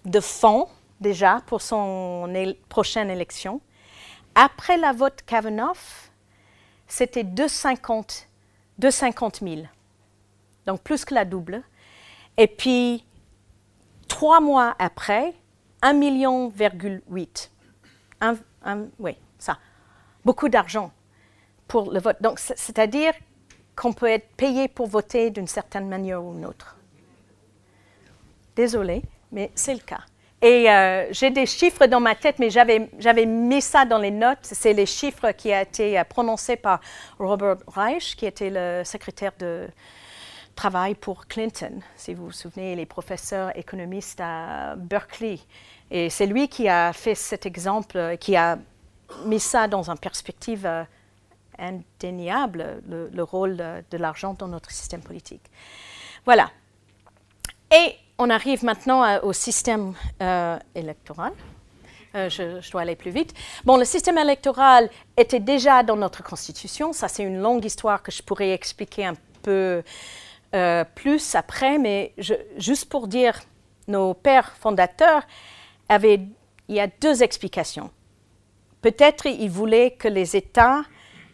S4: de fonds déjà pour son prochaine élection. Après la vote Kavanaugh, c'était 250, 250 000, donc plus que la double. Et puis, trois mois après, 1,8 million. oui, ça. Beaucoup d'argent pour le vote. Donc, c'est-à-dire qu'on peut être payé pour voter d'une certaine manière ou d'une autre. Désolé, mais c'est le cas. Et euh, j'ai des chiffres dans ma tête, mais j'avais mis ça dans les notes. C'est les chiffres qui ont été euh, prononcés par Robert Reich, qui était le secrétaire de travail pour Clinton, si vous vous souvenez, les professeurs économistes à Berkeley. Et c'est lui qui a fait cet exemple, qui a mis ça dans une perspective euh, indéniable, le, le rôle de l'argent dans notre système politique. Voilà. Et on arrive maintenant au système électoral. je, je, dois aller plus vite. Bon, le système électoral était déjà dans notre Constitution. Ça, c'est une longue histoire que je pourrais expliquer un peu plus après, mais juste pour dire, nos pères fondateurs avaient, il y a deux explications. Peut-être ils voulaient que les États,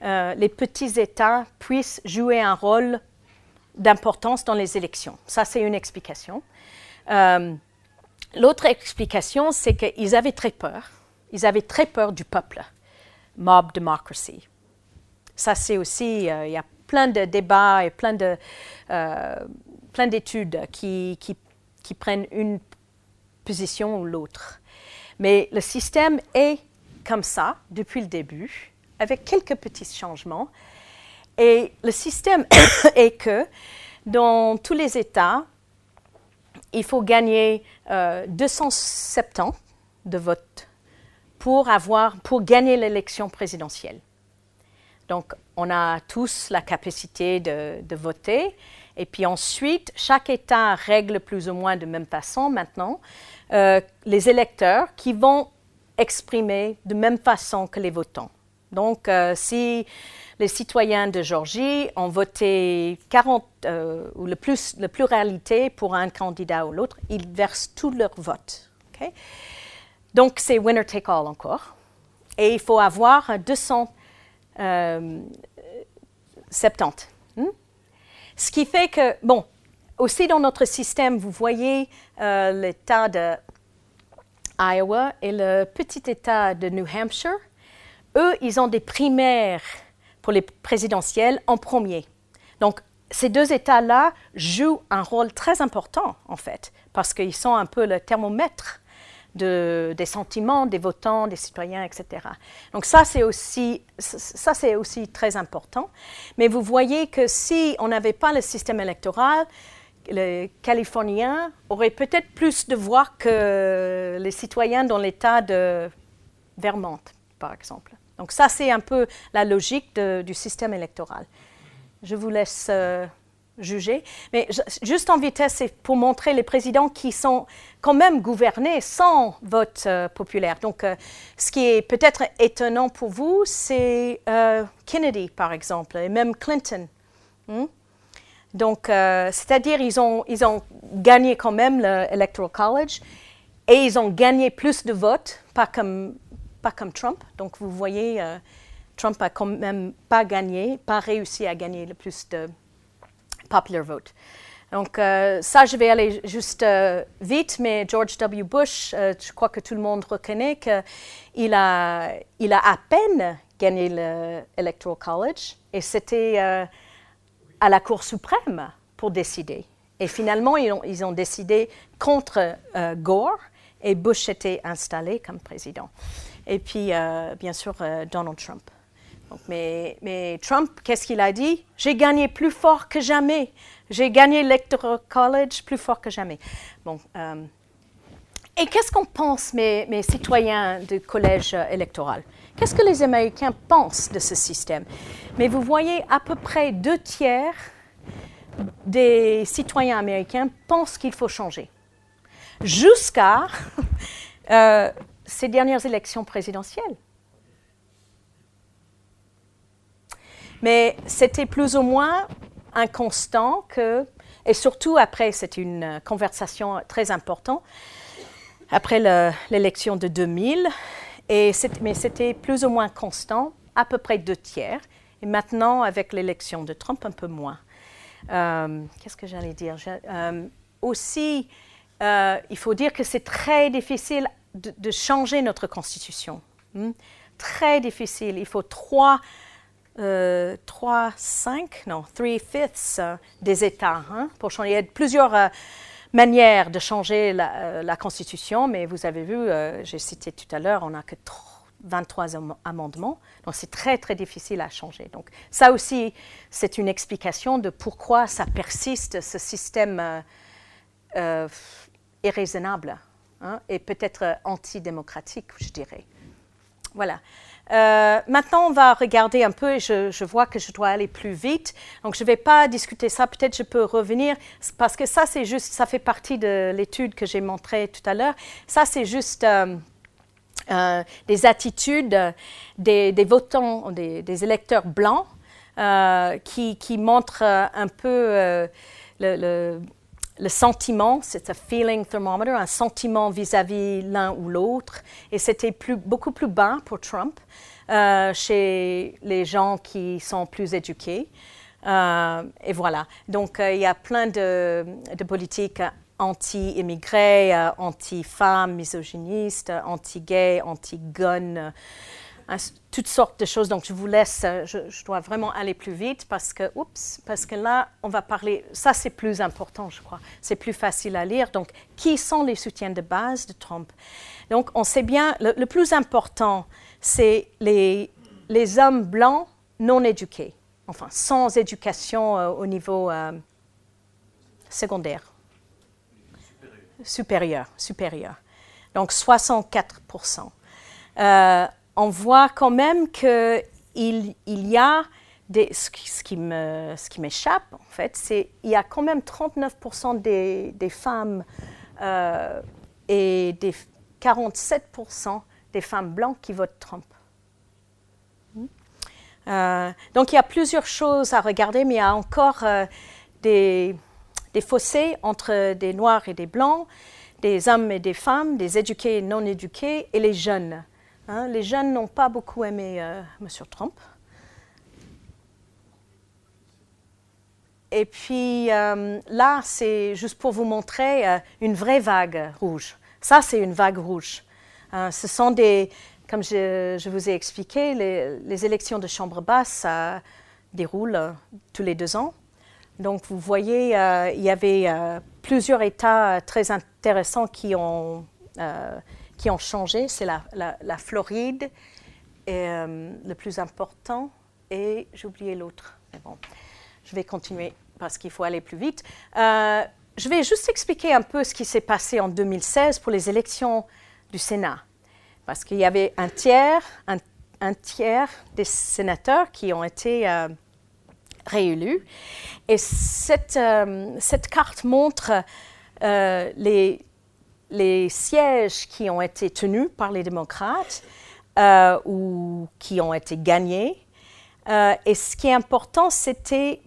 S4: euh, les petits États, puissent jouer un rôle d'importance dans les élections. Ça, c'est une explication. Euh, l'autre explication, c'est qu'ils avaient très peur. Ils avaient très peur du peuple. Mob democracy. Ça, c'est aussi, euh, il y a plein de débats et plein de, plein d'études qui prennent une position ou l'autre. Mais le système est comme ça depuis le début, avec quelques petits changements. Et le système est que dans tous les États, il faut gagner euh, 270 de votes pour, avoir, pour gagner l'élection présidentielle. Donc, on a tous la capacité de, de, voter. Et puis ensuite, chaque État règle plus ou moins de même façon maintenant euh, les électeurs qui vont exprimer de même façon que les votants. Donc, euh, si les citoyens de Georgie ont voté 40 euh, ou le plus, la pluralité pour un candidat ou l'autre, ils versent tout leur vote. Donc, c'est winner take all encore. Et il faut avoir 270. Hmm? Ce qui fait que, bon, aussi dans notre système, vous voyez euh, l'État de Iowa et le petit État de New Hampshire. Eux, ils ont des primaires pour les présidentielles en premier. Donc, ces deux États-là jouent un rôle très important, en fait, parce qu'ils sont un peu le thermomètre de, des sentiments des votants, des citoyens, etc. Donc ça, c'est aussi, ça, c'est aussi très important. Mais vous voyez que si on n'avait pas le système électoral, les Californiens auraient peut-être plus de voix que les citoyens dans l'État de Vermont, par exemple. Donc ça, c'est un peu la logique du système électoral. Je vous laisse euh, juger. Mais juste en vitesse, c'est pour montrer les présidents qui sont quand même gouvernés sans vote euh, populaire. Donc, euh, ce qui est peut-être étonnant pour vous, c'est Kennedy, par exemple, et même Clinton. Hmm? Donc, c'est-à-dire ils ont, ils ont gagné quand même l'Electoral College et ils ont gagné plus de votes, pas comme, comme Trump. Donc, vous voyez, euh, Trump a quand même pas gagné, pas réussi à gagner le plus de popular vote. Donc, euh, ça, je vais aller juste vite, mais George W. Bush, je crois que tout le monde reconnaît qu'il a, il a à peine gagné l'Electoral College et c'était à la Cour suprême pour décider. Et finalement, ils ont, ils ont décidé contre euh, Gore et Bush était installé comme président. Et puis, euh, bien sûr, euh, Donald Trump. Mais, Trump, qu'est-ce qu'il a dit? J'ai gagné plus fort que jamais. J'ai gagné l'Electoral College plus fort que jamais. Bon. et qu'est-ce qu'on pense, mes, citoyens du collège électoral? Qu'est-ce que les Américains pensent de ce système? Mais vous voyez, à peu près deux tiers des citoyens américains pensent qu'il faut changer. Jusqu'à euh, ces dernières élections présidentielles. Mais c'était plus ou moins un constant que, et surtout après, c'est une conversation très importante, après l'élection de 2000, et mais c'était plus ou moins constant, à peu près deux tiers. Et maintenant, avec l'élection de Trump, un peu moins. Euh, qu'est-ce que j'allais dire? Euh, Aussi, euh, il faut dire que c'est très difficile de, changer notre constitution. Hmm? Très difficile. Il faut trois, trois cinq, non, three fifths des États hein, pour changer. Il y a plusieurs manière de changer la, euh, Constitution, mais vous avez vu, euh, j'ai cité tout à l'heure, on n'a que 23 amendements, donc c'est très très difficile à changer. Donc ça aussi, c'est une explication de pourquoi ça persiste, ce système euh, irraisonnable hein, et peut-être antidémocratique, je dirais. Voilà. Euh, maintenant, on va regarder un peu, je, je, vois que je dois aller plus vite. Donc, je ne vais pas discuter ça. Peut-être je peux revenir, parce que ça, c'est juste, ça fait partie de l'étude que j'ai montrée tout à l'heure. Ça, c'est juste euh, euh, des attitudes des, votants, des, électeurs blancs, euh, qui, montrent un peu le le sentiment, c'est un feeling thermometer, un sentiment vis-à-vis l'un ou l'autre. Et c'était beaucoup plus bas pour Trump euh, chez les gens qui sont plus éduqués. Euh, et voilà. Donc, euh, il y a plein de, politiques anti-immigrés, anti-femmes, misogynistes, anti-gays, toutes sortes de choses. Donc, je vous laisse, euh, je, dois vraiment aller plus vite parce que, oups, parce que là, on va parler, ça c'est plus important, je crois. C'est plus facile à lire. Donc, qui sont les soutiens de base de Trump? Donc, on sait bien, le, plus important, c'est les, les hommes blancs non éduqués, enfin, sans éducation euh, au niveau euh, secondaire. Supérieur. supérieur. Donc, 64 euh, on voit quand même qu'il il y a des, ce, qui, m'échappe, en fait, c'est qu'il y a quand même 39% des, femmes euh, et des 47% des femmes blanches qui votent Trump. Hmm? Euh, donc il y a plusieurs choses à regarder, mais il y a encore euh, des, des, fossés entre des noirs et des blancs, des hommes et des femmes, des éduqués et non éduqués, et les jeunes. Hein, les jeunes n'ont pas beaucoup aimé euh, M. Trump. Et puis euh, là, c'est juste pour vous montrer euh, une vraie vague rouge. Ça, c'est une vague rouge. ce sont des, comme je, vous ai expliqué, les, élections de chambre basse ça déroulent tous les deux ans. Donc, vous voyez, il y avait plusieurs États très intéressants qui ont qui ont changé, c'est la, Floride, euh, le plus important, et j'ai oublié l'autre. Mais bon, je vais continuer parce qu'il faut aller plus vite. Euh, je vais juste expliquer un peu ce qui s'est passé en 2016 pour les élections du Sénat. Parce qu'il y avait un tiers, un, tiers des sénateurs qui ont été euh, réélus. Et cette carte montre les, les sièges qui ont été tenus par les démocrates euh, ou qui ont été gagnés. Euh, et ce qui est important, c'était,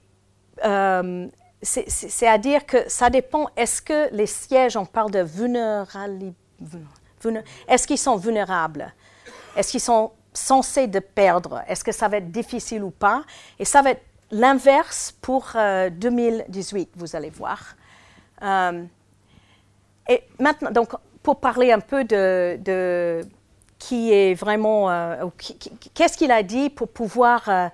S4: euh, c'est à dire que ça dépend, est-ce que les sièges, on parle de vulnérabilité, est-ce qu'ils sont vulnérables? Est-ce qu'ils sont censés de perdre? Est-ce que ça va être difficile ou pas? Et ça va être l'inverse pour 2018, vous allez voir. Et maintenant, donc, pour parler un peu de, qui est vraiment, euh, qu'est-ce qu'il a dit pour pouvoir euh,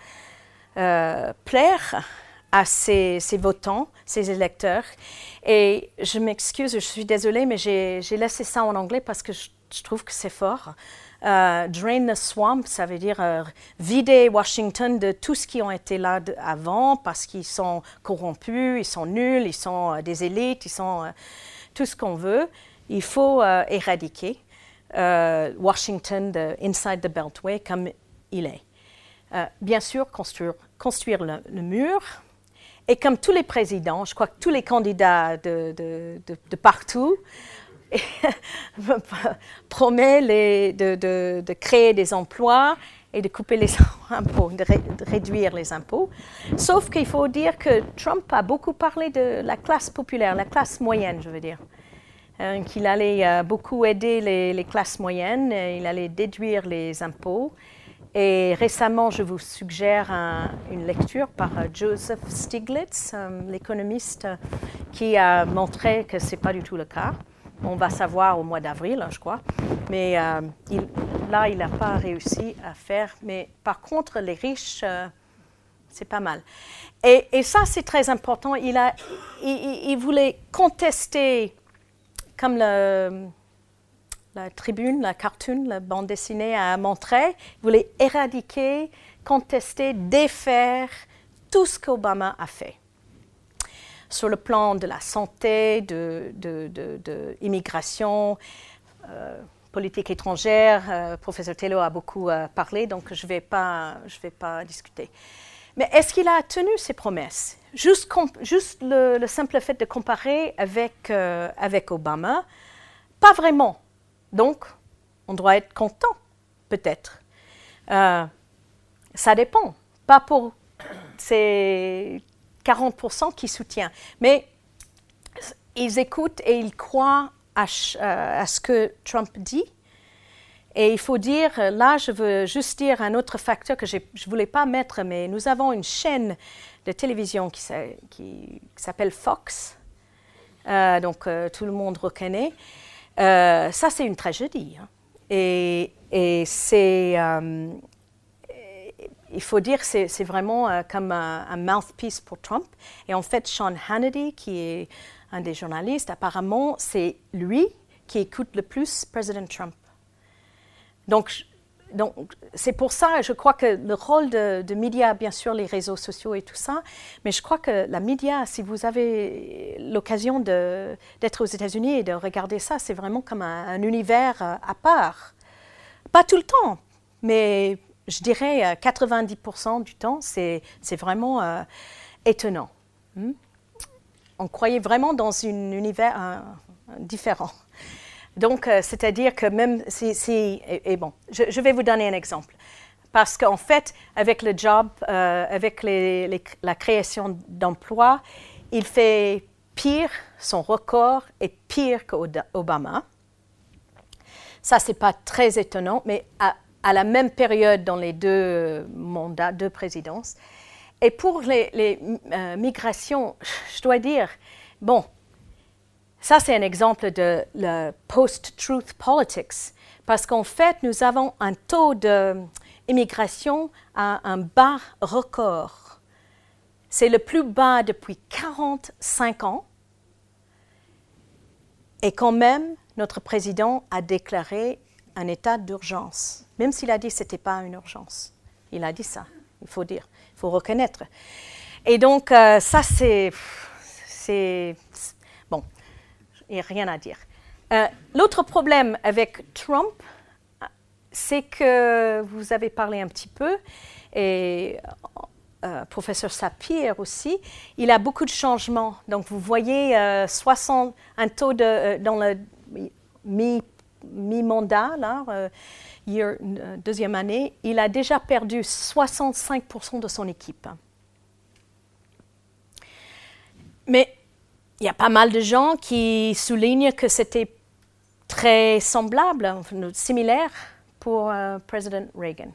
S4: euh, plaire à ses, votants, ses électeurs. Et je m'excuse, je suis désolée, mais j'ai laissé ça en anglais parce que je, trouve que c'est fort. drain the swamp, ça veut dire vider Washington de tout ce qui ont été là avant parce qu'ils sont corrompus, ils sont nuls, ils sont des élites, ils sont tout ce qu'on veut, il faut euh, éradiquer euh, Washington de Inside the Beltway comme il est. Euh, bien sûr, construire, le, mur. Et comme tous les présidents, je crois que tous les candidats de, partout promettent de, créer des emplois et de couper les impôts, de, réduire les impôts. Sauf qu'il faut dire que Trump a beaucoup parlé de la classe populaire, la classe moyenne, je veux dire. Euh, qu'il allait euh, beaucoup aider les, classes moyennes, il allait déduire les impôts. Et récemment, je vous suggère une lecture par euh, Joseph Stiglitz, l'économiste, qui a montré que ce n'est pas du tout le cas. On va savoir au mois d'avril, hein, je crois. Mais là, il n'a pas réussi à faire. Mais par contre, les riches, c'est pas mal. Et, ça, c'est très important. Il, a, il, voulait contester, comme la tribune, la cartoon, la bande dessinée a montré, il voulait éradiquer, contester, défaire tout ce qu'Obama a fait sur le plan de la santé, de, de, euh, politique étrangère, euh, professeur Tello a beaucoup euh, parlé, donc je ne vais, pas, vais pas discuter. Mais est-ce qu'il a tenu ses promesses? Juste, juste le, simple fait de comparer avec, euh, avec Obama, pas vraiment. Donc, on doit être content, peut-être. ça dépend. Pas pour ces 40% qui soutiennent. Mais ils écoutent et ils croient à, ce que Trump dit. Et il faut dire, là, je veux juste dire un autre facteur que je ne voulais pas mettre, mais nous avons une chaîne de télévision qui, s'appelle Fox, euh, donc euh, tout le monde reconnaît. Euh, ça, c'est une tragédie. Hein. Et c'est, il faut dire, c'est, c'est vraiment comme un, un, mouthpiece pour Trump. Et en fait, Sean Hannity, qui est un des journalistes, apparemment, c'est lui qui écoute le plus président Trump. Donc, donc c'est pour ça, je crois que le rôle de, de médias, bien sûr, les réseaux sociaux et tout ça, mais je crois que la média, si vous avez l'occasion d'être aux États-Unis et de regarder ça, c'est vraiment comme un, univers euh, à part. Pas tout le temps, mais je dirais 90% euh, du temps, c'est vraiment euh, étonnant. Hmm? on croyait vraiment dans un univers différent. Donc, euh, c'est-à-dire que même si... et, bon, je, vais vous donner un exemple. Parce qu'en fait, avec le job, avec la création d'emplois, il fait pire, son record est pire qu'Obama. Ça, c'est pas très étonnant, mais à, à, la même période dans les deux mandats, deux présidences, et pour les, euh, migrations, je dois dire, bon, ça c'est un exemple de la post-truth politics, parce qu'en fait, nous avons un taux d'immigration à un bas record. C'est le plus bas depuis 45 ans. Et quand même, notre président a déclaré un état d'urgence, même s'il a dit que ce n'était pas une urgence. Il a dit ça, il faut dire il faut reconnaître. Et donc, euh, ça, c'est. Bon, il n'y a rien à dire. Euh, l'autre problème avec Trump, c'est que vous avez parlé un petit peu, et euh, professeur Sapir aussi, il a beaucoup de changements. Donc, vous voyez 60, un taux de, dans le mi, mi-mandat, là, euh, deuxième année, il a déjà perdu 65% de son équipe. Mais il y a pas mal de gens qui soulignent que c'était très semblable, similaire pour euh, président Reagan.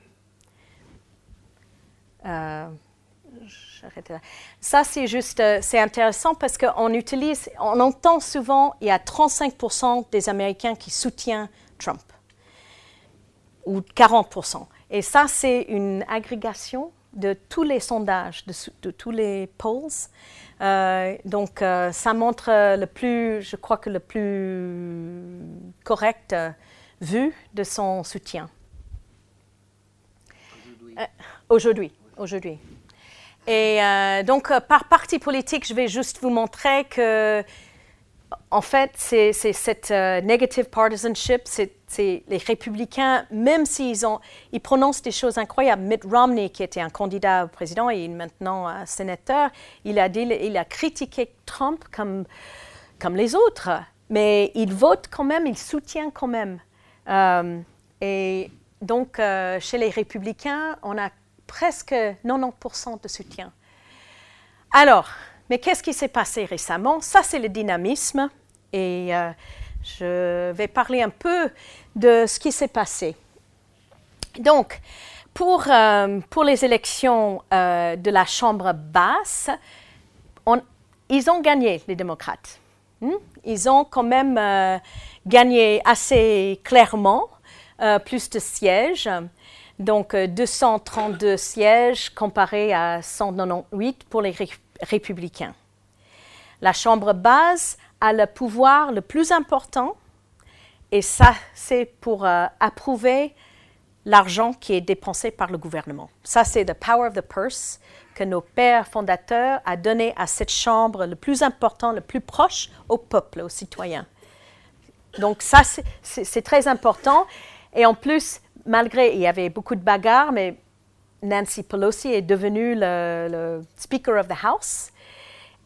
S4: Euh, Ça, c'est juste, c'est intéressant parce qu'on utilise, on entend souvent, il y a 35% des Américains qui soutiennent Trump ou 40 Et ça, c'est une agrégation de tous les sondages, de, tous les polls. Euh, donc, euh, ça montre le plus, je crois que le plus correct euh, vu de son soutien. Aujourd'hui. aujourd'hui, Et donc, par parti politique, je vais juste vous montrer que en fait, c'est cette euh, negative partisanship, c'est les républicains, même s'ils ils prononcent des choses incroyables. Mitt Romney, qui était un candidat au président et maintenant un sénateur, il a, dit, il a critiqué Trump comme, comme les autres, mais il vote quand même, il soutient quand même. Euh, et donc, euh, chez les républicains, on a presque 90% de soutien. Alors, mais qu'est-ce qui s'est passé récemment? Ça, c'est le dynamisme. Et euh, je vais parler un peu de ce qui s'est passé. Donc, pour, euh, pour les élections euh, de la Chambre basse, ils ont gagné, les démocrates. Hmm? Ils ont quand même gagné assez clairement plus de sièges. Donc, 232 sièges comparés à 198 pour les républicains. La Chambre basse a le pouvoir le plus important, et ça, c'est pour euh, approuver l'argent qui est dépensé par le gouvernement. Ça, c'est the power of the purse que nos pères fondateurs a donné à cette chambre le plus important, le plus proche au peuple, aux citoyens. donc ça, c'est très important. Et en plus, malgré, il y avait beaucoup de bagarres, mais Nancy Pelosi est devenue le, Speaker of the House.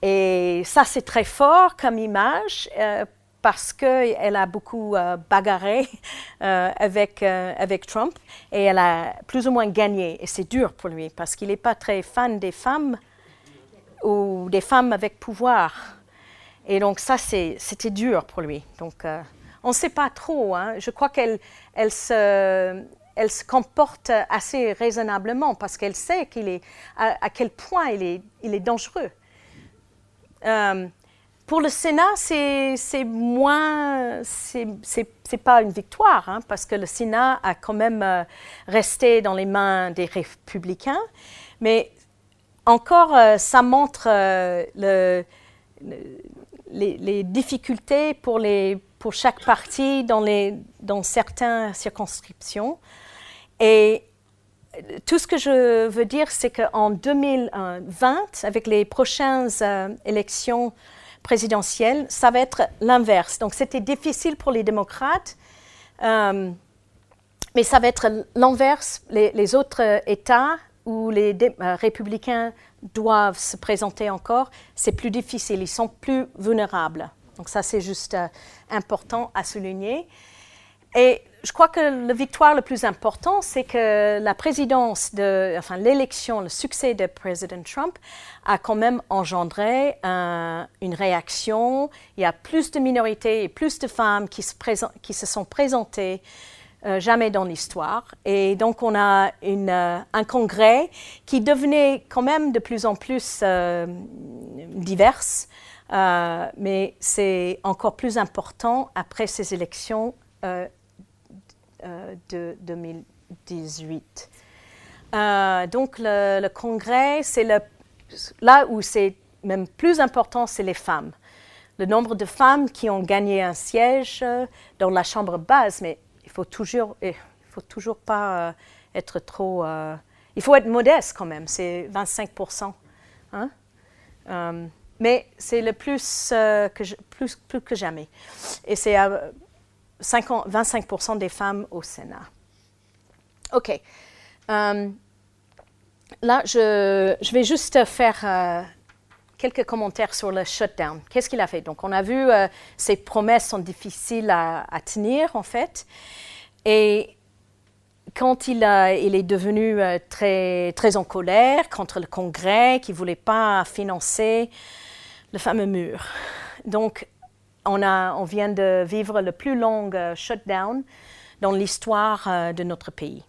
S4: Et ça, c'est très fort comme image euh, parce qu'elle a beaucoup euh, bagarré euh, avec, avec Trump et elle a plus ou moins gagné. Et c'est dur pour lui parce qu'il n'est pas très fan des femmes ou des femmes avec pouvoir. Et donc ça, c'était dur pour lui. Donc on ne sait pas trop. Hein. Je crois qu'elle elle se, comporte assez raisonnablement parce qu'elle sait à, quel point il est, dangereux. Euh, pour le Sénat, c'est moins, c'est pas une victoire, hein, parce que le Sénat a quand même euh, resté dans les mains des républicains, mais encore, euh, ça montre le, les, les, difficultés pour, les, pour chaque parti dans, les, dans certaines circonscriptions. Et tout ce que je veux dire, c'est qu'en 2020, avec les prochaines euh, élections présidentielles, ça va être l'inverse. Donc c'était difficile pour les démocrates, euh, mais ça va être l'inverse. Les, autres États où les euh, républicains doivent se présenter encore, c'est plus difficile, ils sont plus vulnérables. Donc ça, c'est juste important à souligner. Et je crois que la victoire le plus important, c'est que la présidence, de, enfin l'élection, le succès de président Trump a quand même engendré une réaction. Il y a plus de minorités et plus de femmes qui se, qui se sont présentées euh, jamais dans l'histoire. Et donc on a euh, un congrès qui devenait quand même de plus en plus euh, divers. Mais c'est encore plus important après ces élections euh, de 2018. Euh, donc le, congrès, c'est là où c'est même plus important, c'est les femmes. Le nombre de femmes qui ont gagné un siège euh, dans la chambre basse, mais il faut il faut toujours pas être trop. il faut être modeste quand même, c'est 25 hein? Mais c'est le plus, que plus, que jamais. Et c'est 25% des femmes au Sénat. OK. Euh, là, je, vais juste faire euh, quelques commentaires sur le shutdown. Qu'est-ce qu'il a fait? Donc, on a vu euh, ses promesses sont difficiles à, tenir, en fait. Et quand il est devenu très, très en colère contre le Congrès qui ne voulait pas financer le fameux mur. Donc, on, vient de vivre le plus long euh, shutdown dans l'histoire euh, de notre pays.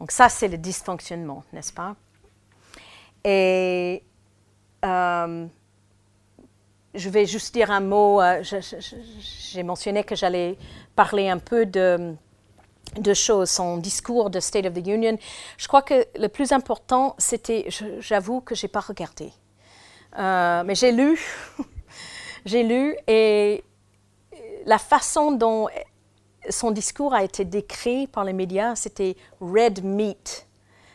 S4: Donc ça, c'est le dysfonctionnement, n'est-ce pas? Et euh, je vais juste dire un mot. J'ai mentionné que j'allais parler un peu de, de, choses, son discours de State of the Union. Je crois que le plus important, c'était, j'avoue que je n'ai pas regardé. Mais j'ai lu j'ai lu et la façon dont son discours a été décrit par les médias, c'était red meat.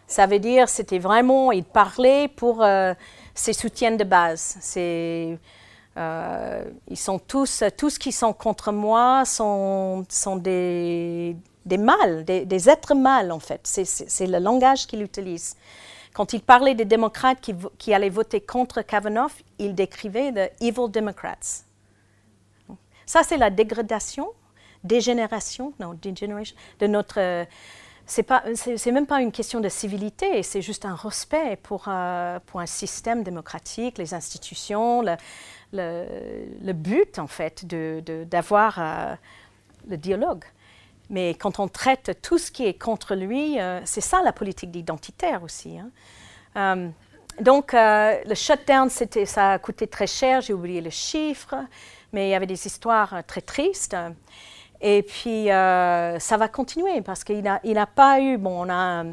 S4: Ça veut dire, c'était vraiment, il parlait pour euh, ses soutiens de base. Euh, ils sont tous, tous qui sont contre moi sont, sont des, des mâles, des, des êtres mâles en fait. C'est le langage qu'il utilise. Quand il parlait des démocrates qui, allaient voter contre Kavanaugh, il décrivait the evil Democrats. Ça, c'est la dégradation, dégénération, non, degeneration, de notre. c'est pas, c'est, même pas une question de civilité, c'est juste un respect pour, euh, pour un système démocratique, les institutions, le, le, but en fait de, d'avoir euh, le dialogue. Mais quand on traite tout ce qui est contre lui, euh, c'est ça la politique identitaire aussi. Hein. Euh, donc, euh, le shutdown, ça a coûté très cher, j'ai oublié le chiffre, mais il y avait des histoires très tristes. Et puis, ça va continuer parce qu'il n'a pas eu, bon, on a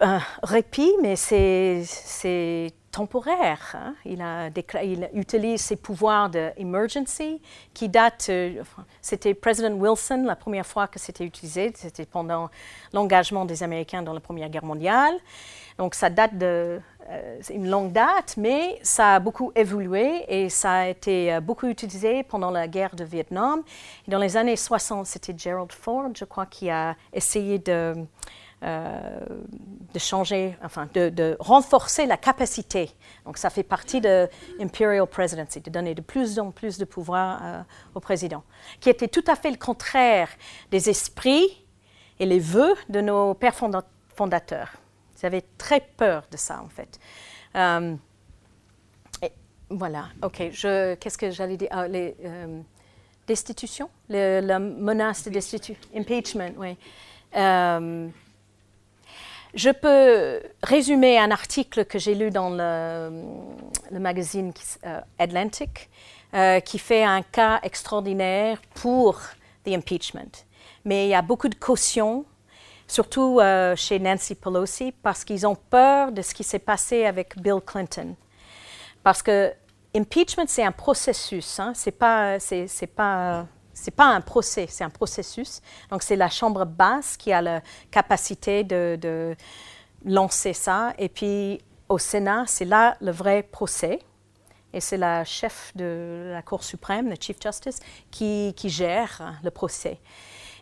S4: un répit, mais c'est temporaire. Hein. Il, utilise ses pouvoirs d'emergency qui datent, euh, c'était Président Wilson la première fois que c'était utilisé, c'était pendant l'engagement des Américains dans la Première Guerre mondiale. Donc ça date de c'est une longue date, mais ça a beaucoup évolué et ça a été beaucoup utilisé pendant la guerre de Vietnam. Et dans les années 60, c'était Gerald Ford, je crois, qui a essayé de, de changer, enfin, de, de, renforcer la capacité. Donc, ça fait partie de Imperial Presidency, de donner de plus en plus de pouvoir au président, qui était tout à fait le contraire des esprits et les vœux de nos pères fondateurs. Ils avaient très peur de ça, en fait. Euh, et voilà, OK. Qu'est-ce que j'allais dire? Ah, Les euh, destitutions La menace de destitution? Impeachment, oui. Euh, je peux résumer un article que j'ai lu dans le, magazine Atlantic qui fait un cas extraordinaire pour the impeachment. Mais il y a beaucoup de caution surtout euh, chez Nancy Pelosi, parce qu'ils ont peur de ce qui s'est passé avec Bill Clinton. Parce que impeachment, c'est un processus, hein, c'est, c'est pas, c'est pas un procès, c'est un processus. Donc c'est la Chambre basse qui a la capacité de, lancer ça, et puis au Sénat, c'est là le vrai procès. Et c'est la chef de la Cour suprême, le Chief Justice, qui, gère le procès.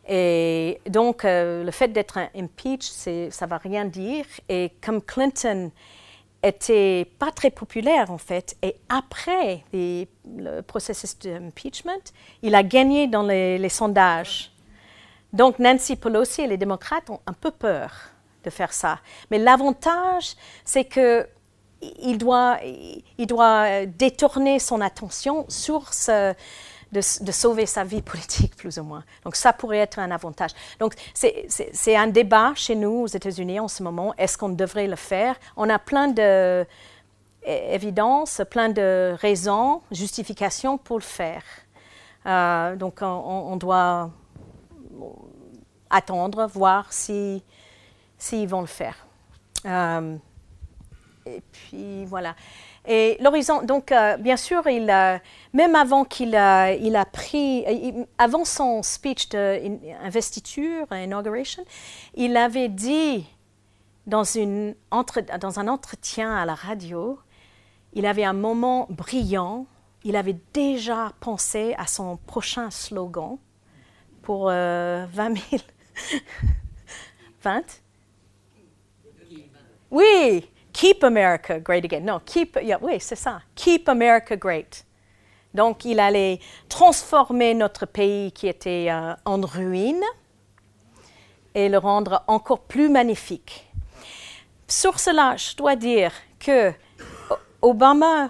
S4: Et donc, euh, le fait d'être un impeach, ça ne va rien dire. Et comme Clinton était pas très populaire, en fait, et après le processus d'impeachment, il a gagné dans les, sondages. Donc, Nancy Pelosi et les démocrates ont un peu peur de faire ça. Mais l'avantage, c'est que il doit, il doit détourner son attention sur ce, de, sauver sa vie politique, plus ou moins. Donc ça pourrait être un avantage. Donc c'est un débat chez nous aux États-Unis en ce moment. Est-ce qu'on devrait le faire? On a plein d'évidences, plein de raisons, justifications pour le faire. Euh, donc on, doit attendre, voir s'ils si, vont le faire. Euh, et puis voilà. Et l'horizon, donc euh, bien sûr, il, même avant qu'il il a pris, avant son speech d'investiture, inauguration, il avait dit dans, un entretien à la radio, il avait un moment brillant, il avait déjà pensé à son prochain slogan pour 20 euh, 000. 20 Oui, Keep America Great Again. Non, keep, oui, c'est ça. Keep America Great. Donc, il allait transformer notre pays qui était euh, en ruine et le rendre encore plus magnifique. Sur cela, je dois dire que Obama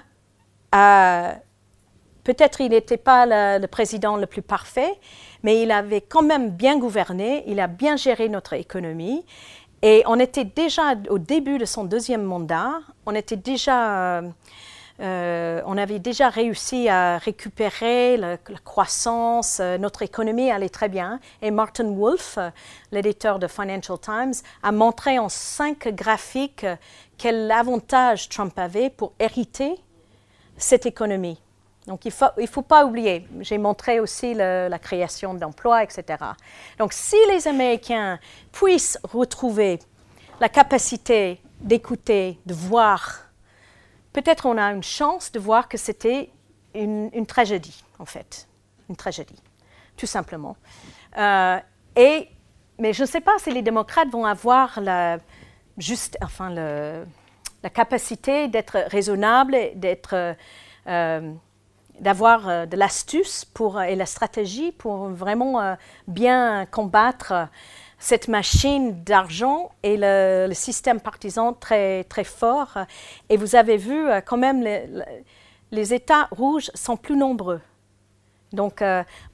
S4: peut-être il n'était pas le, président le plus parfait, mais il avait quand même bien gouverné, il a bien géré notre économie et on était déjà au début de son deuxième mandat, on euh, avait déjà réussi à récupérer la, croissance, euh, notre économie allait très bien. Et Martin Wolf, l'éditeur de Financial Times, a montré en cinq graphiques quel avantage Trump avait pour hériter cette économie. Donc, il ne faut, il faut pas oublier, j'ai montré aussi la création d'emplois, etc. Donc, si les Américains puissent retrouver la capacité d'écouter, de voir, peut-être on a une chance de voir que c'était une, tragédie, en fait. Une tragédie, tout simplement. Euh, et, mais je ne sais pas si les démocrates vont avoir la, juste, enfin, la capacité d'être raisonnables, d'être... Euh, d'avoir euh, de l'astuce pour, et la stratégie pour vraiment euh, bien combattre cette machine d'argent et le, système partisan très, très fort. Et vous avez vu euh, quand même les États rouges sont plus nombreux. Donc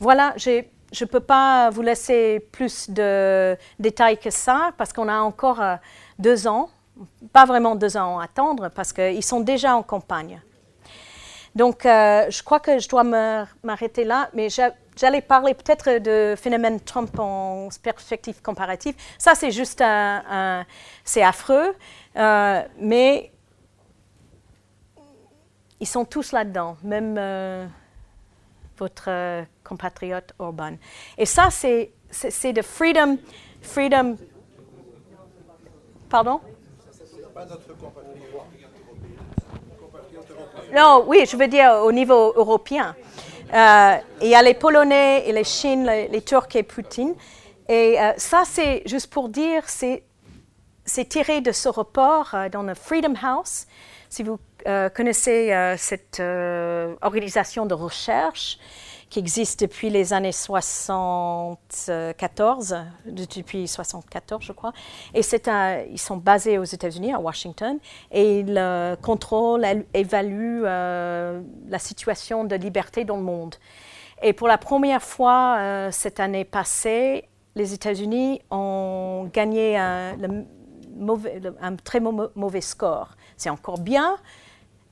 S4: voilà, je ne peux pas vous laisser plus de détails que ça parce qu'on a encore deux ans, pas vraiment deux ans à attendre parce qu'ils sont déjà en campagne. Donc, euh, je crois que je dois m'arrêter là, mais j'allais parler peut-être de phénomène Trump en perspective comparative. Ça, c'est juste un, c'est affreux, euh, mais ils sont tous là-dedans, même euh, votre compatriote Orban. Et ça, c'est de freedom, freedom. Pardon?
S2: Pas notre compatriote.
S4: Non, oui, je veux dire au niveau européen. Euh, il y a les Polonais et les Chines, les, Turcs et Poutine. Et euh, ça, c'est juste pour dire, c'est tiré de ce report euh, dans le Freedom House. Si vous euh, connaissez cette organisation de recherche qui existe depuis les années 74, depuis 74, je crois, et ils sont basés aux États-Unis, à Washington, et ils euh, contrôlent, évaluent euh, la situation de liberté dans le monde. Et pour la première fois euh, cette année passée, les États-Unis ont gagné un, très mau- mauvais score. C'est encore bien,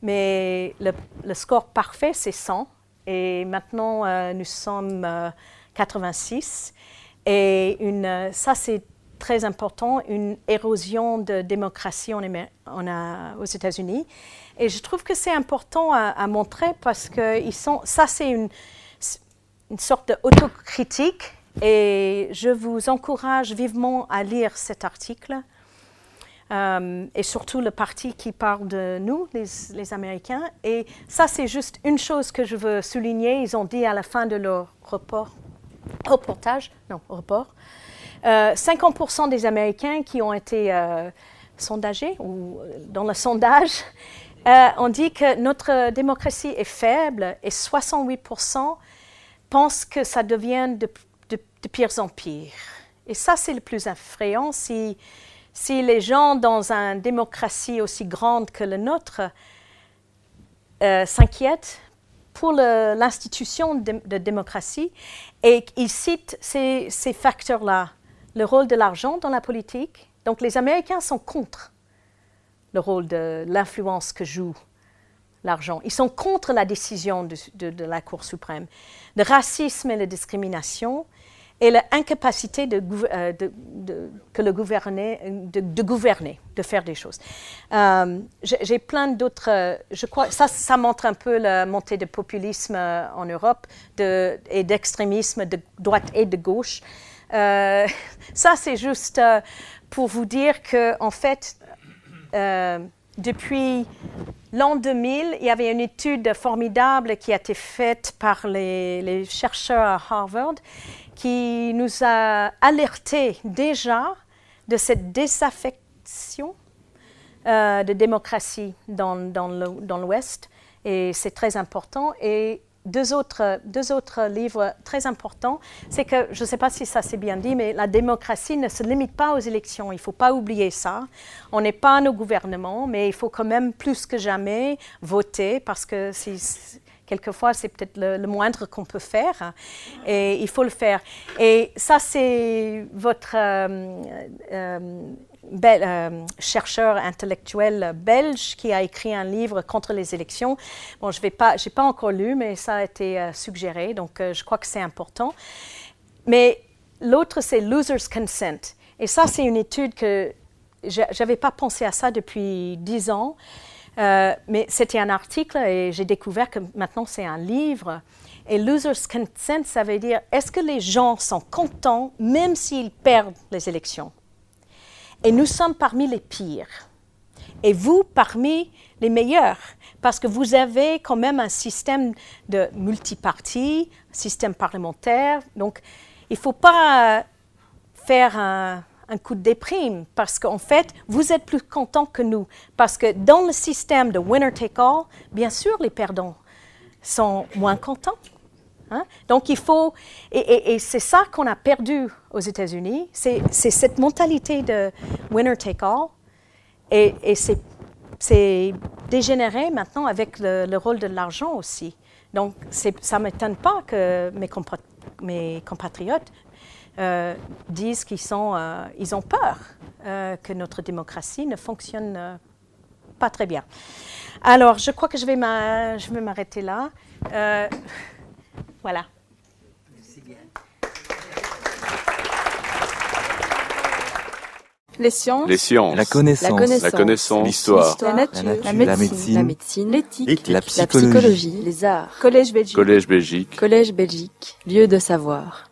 S4: mais le score parfait, c'est 100. Et maintenant, euh, nous sommes euh, 86. Et une, euh, ça, c'est très important, une érosion de démocratie aux États-Unis. Et je trouve que c'est important à, à montrer parce que ils sont, ça, c'est une, une sorte d'autocritique. Et je vous encourage vivement à lire cet article. Euh, et surtout le parti qui parle de nous, les, Américains. Et ça, c'est juste une chose que je veux souligner. Ils ont dit à la fin de leur report, reportage, non, report, euh, 50% des Américains qui ont été euh, sondagés ou euh, dans le sondage euh, ont dit que notre démocratie est faible et 68% pensent que ça devient de, de- de pire en pire. Et ça, c'est le plus effrayant. Si, si les gens dans une démocratie aussi grande que la nôtre euh, s'inquiètent pour l'institution de, démocratie et ils citent ces, facteurs-là, le rôle de l'argent dans la politique. Donc les Américains sont contre le rôle de l'influence que joue l'argent. Ils sont contre la décision de- de la Cour suprême. Le racisme et la discrimination et l'incapacité euh, de- que le gouverner, de, gouverner, de faire des choses. Euh, J'ai plein d'autres. euh, Je crois ça, ça montre un peu la montée de populisme en Europe et d'extrémisme de droite et de gauche. Ça, c'est juste pour vous dire que, en fait, depuis l'an 2000, il y avait une étude formidable qui a été faite par les chercheurs à Harvard qui nous a alertés déjà de cette désaffection euh, de démocratie dans, dans l'Ouest. Et c'est très important. Et deux autres, deux autres livres très importants, c'est que, je ne sais pas si ça c'est bien dit, mais la démocratie ne se limite pas aux élections. Il ne faut pas oublier ça. On n'est pas nos gouvernements, mais il faut quand même plus que jamais voter parce que si, quelquefois c'est peut-être le, moindre qu'on peut faire et il faut le faire. Et ça, c'est votre euh, euh, euh, chercheur intellectuel belge qui a écrit un livre contre les élections. Bon, je n'ai pas, pas encore lu, mais ça a été suggéré, donc je crois que c'est important. Mais l'autre, c'est Loser's Consent. Et ça, c'est une étude que je n'avais pas pensé à ça depuis dix ans. Euh, mais c'était un article et j'ai découvert que maintenant c'est un livre. Et loser's consent, ça veut dire est-ce que les gens sont contents même s'ils perdent les élections? Et nous sommes parmi les pires. Et vous parmi les meilleurs. Parce que vous avez quand même un système de multiparti, système parlementaire. Donc, il ne faut pas faire un, un coup de déprime parce qu'en fait, vous êtes plus content que nous. Parce que dans le système de winner take all, bien sûr, les perdants sont moins contents. Hein? Donc, il faut. Et, c'est ça qu'on a perdu aux États-Unis. C'est cette mentalité de winner take all. Et, c'est dégénéré maintenant avec le, le rôle de l'argent aussi. Donc, ça ne m'étonne pas que mes, compa- mes compatriotes euh, disent qu'ils sont, euh, ils ont peur euh, que notre démocratie ne fonctionne euh, pas très bien. Alors, je crois que je vais m'a- je vais m'arrêter là. Euh, voilà.
S1: Les sciences.
S2: Les sciences.
S3: La connaissance.
S1: La connaissance.
S2: L'histoire.
S1: La nature.
S3: La nature,
S1: La
S3: la
S1: médecine.
S3: médecine,
S1: La médecine. L'éthique.
S3: La
S1: psychologie. Les arts. Collège Belgique.
S2: Collège Belgique.
S1: Collège Belgique. Lieu de savoir.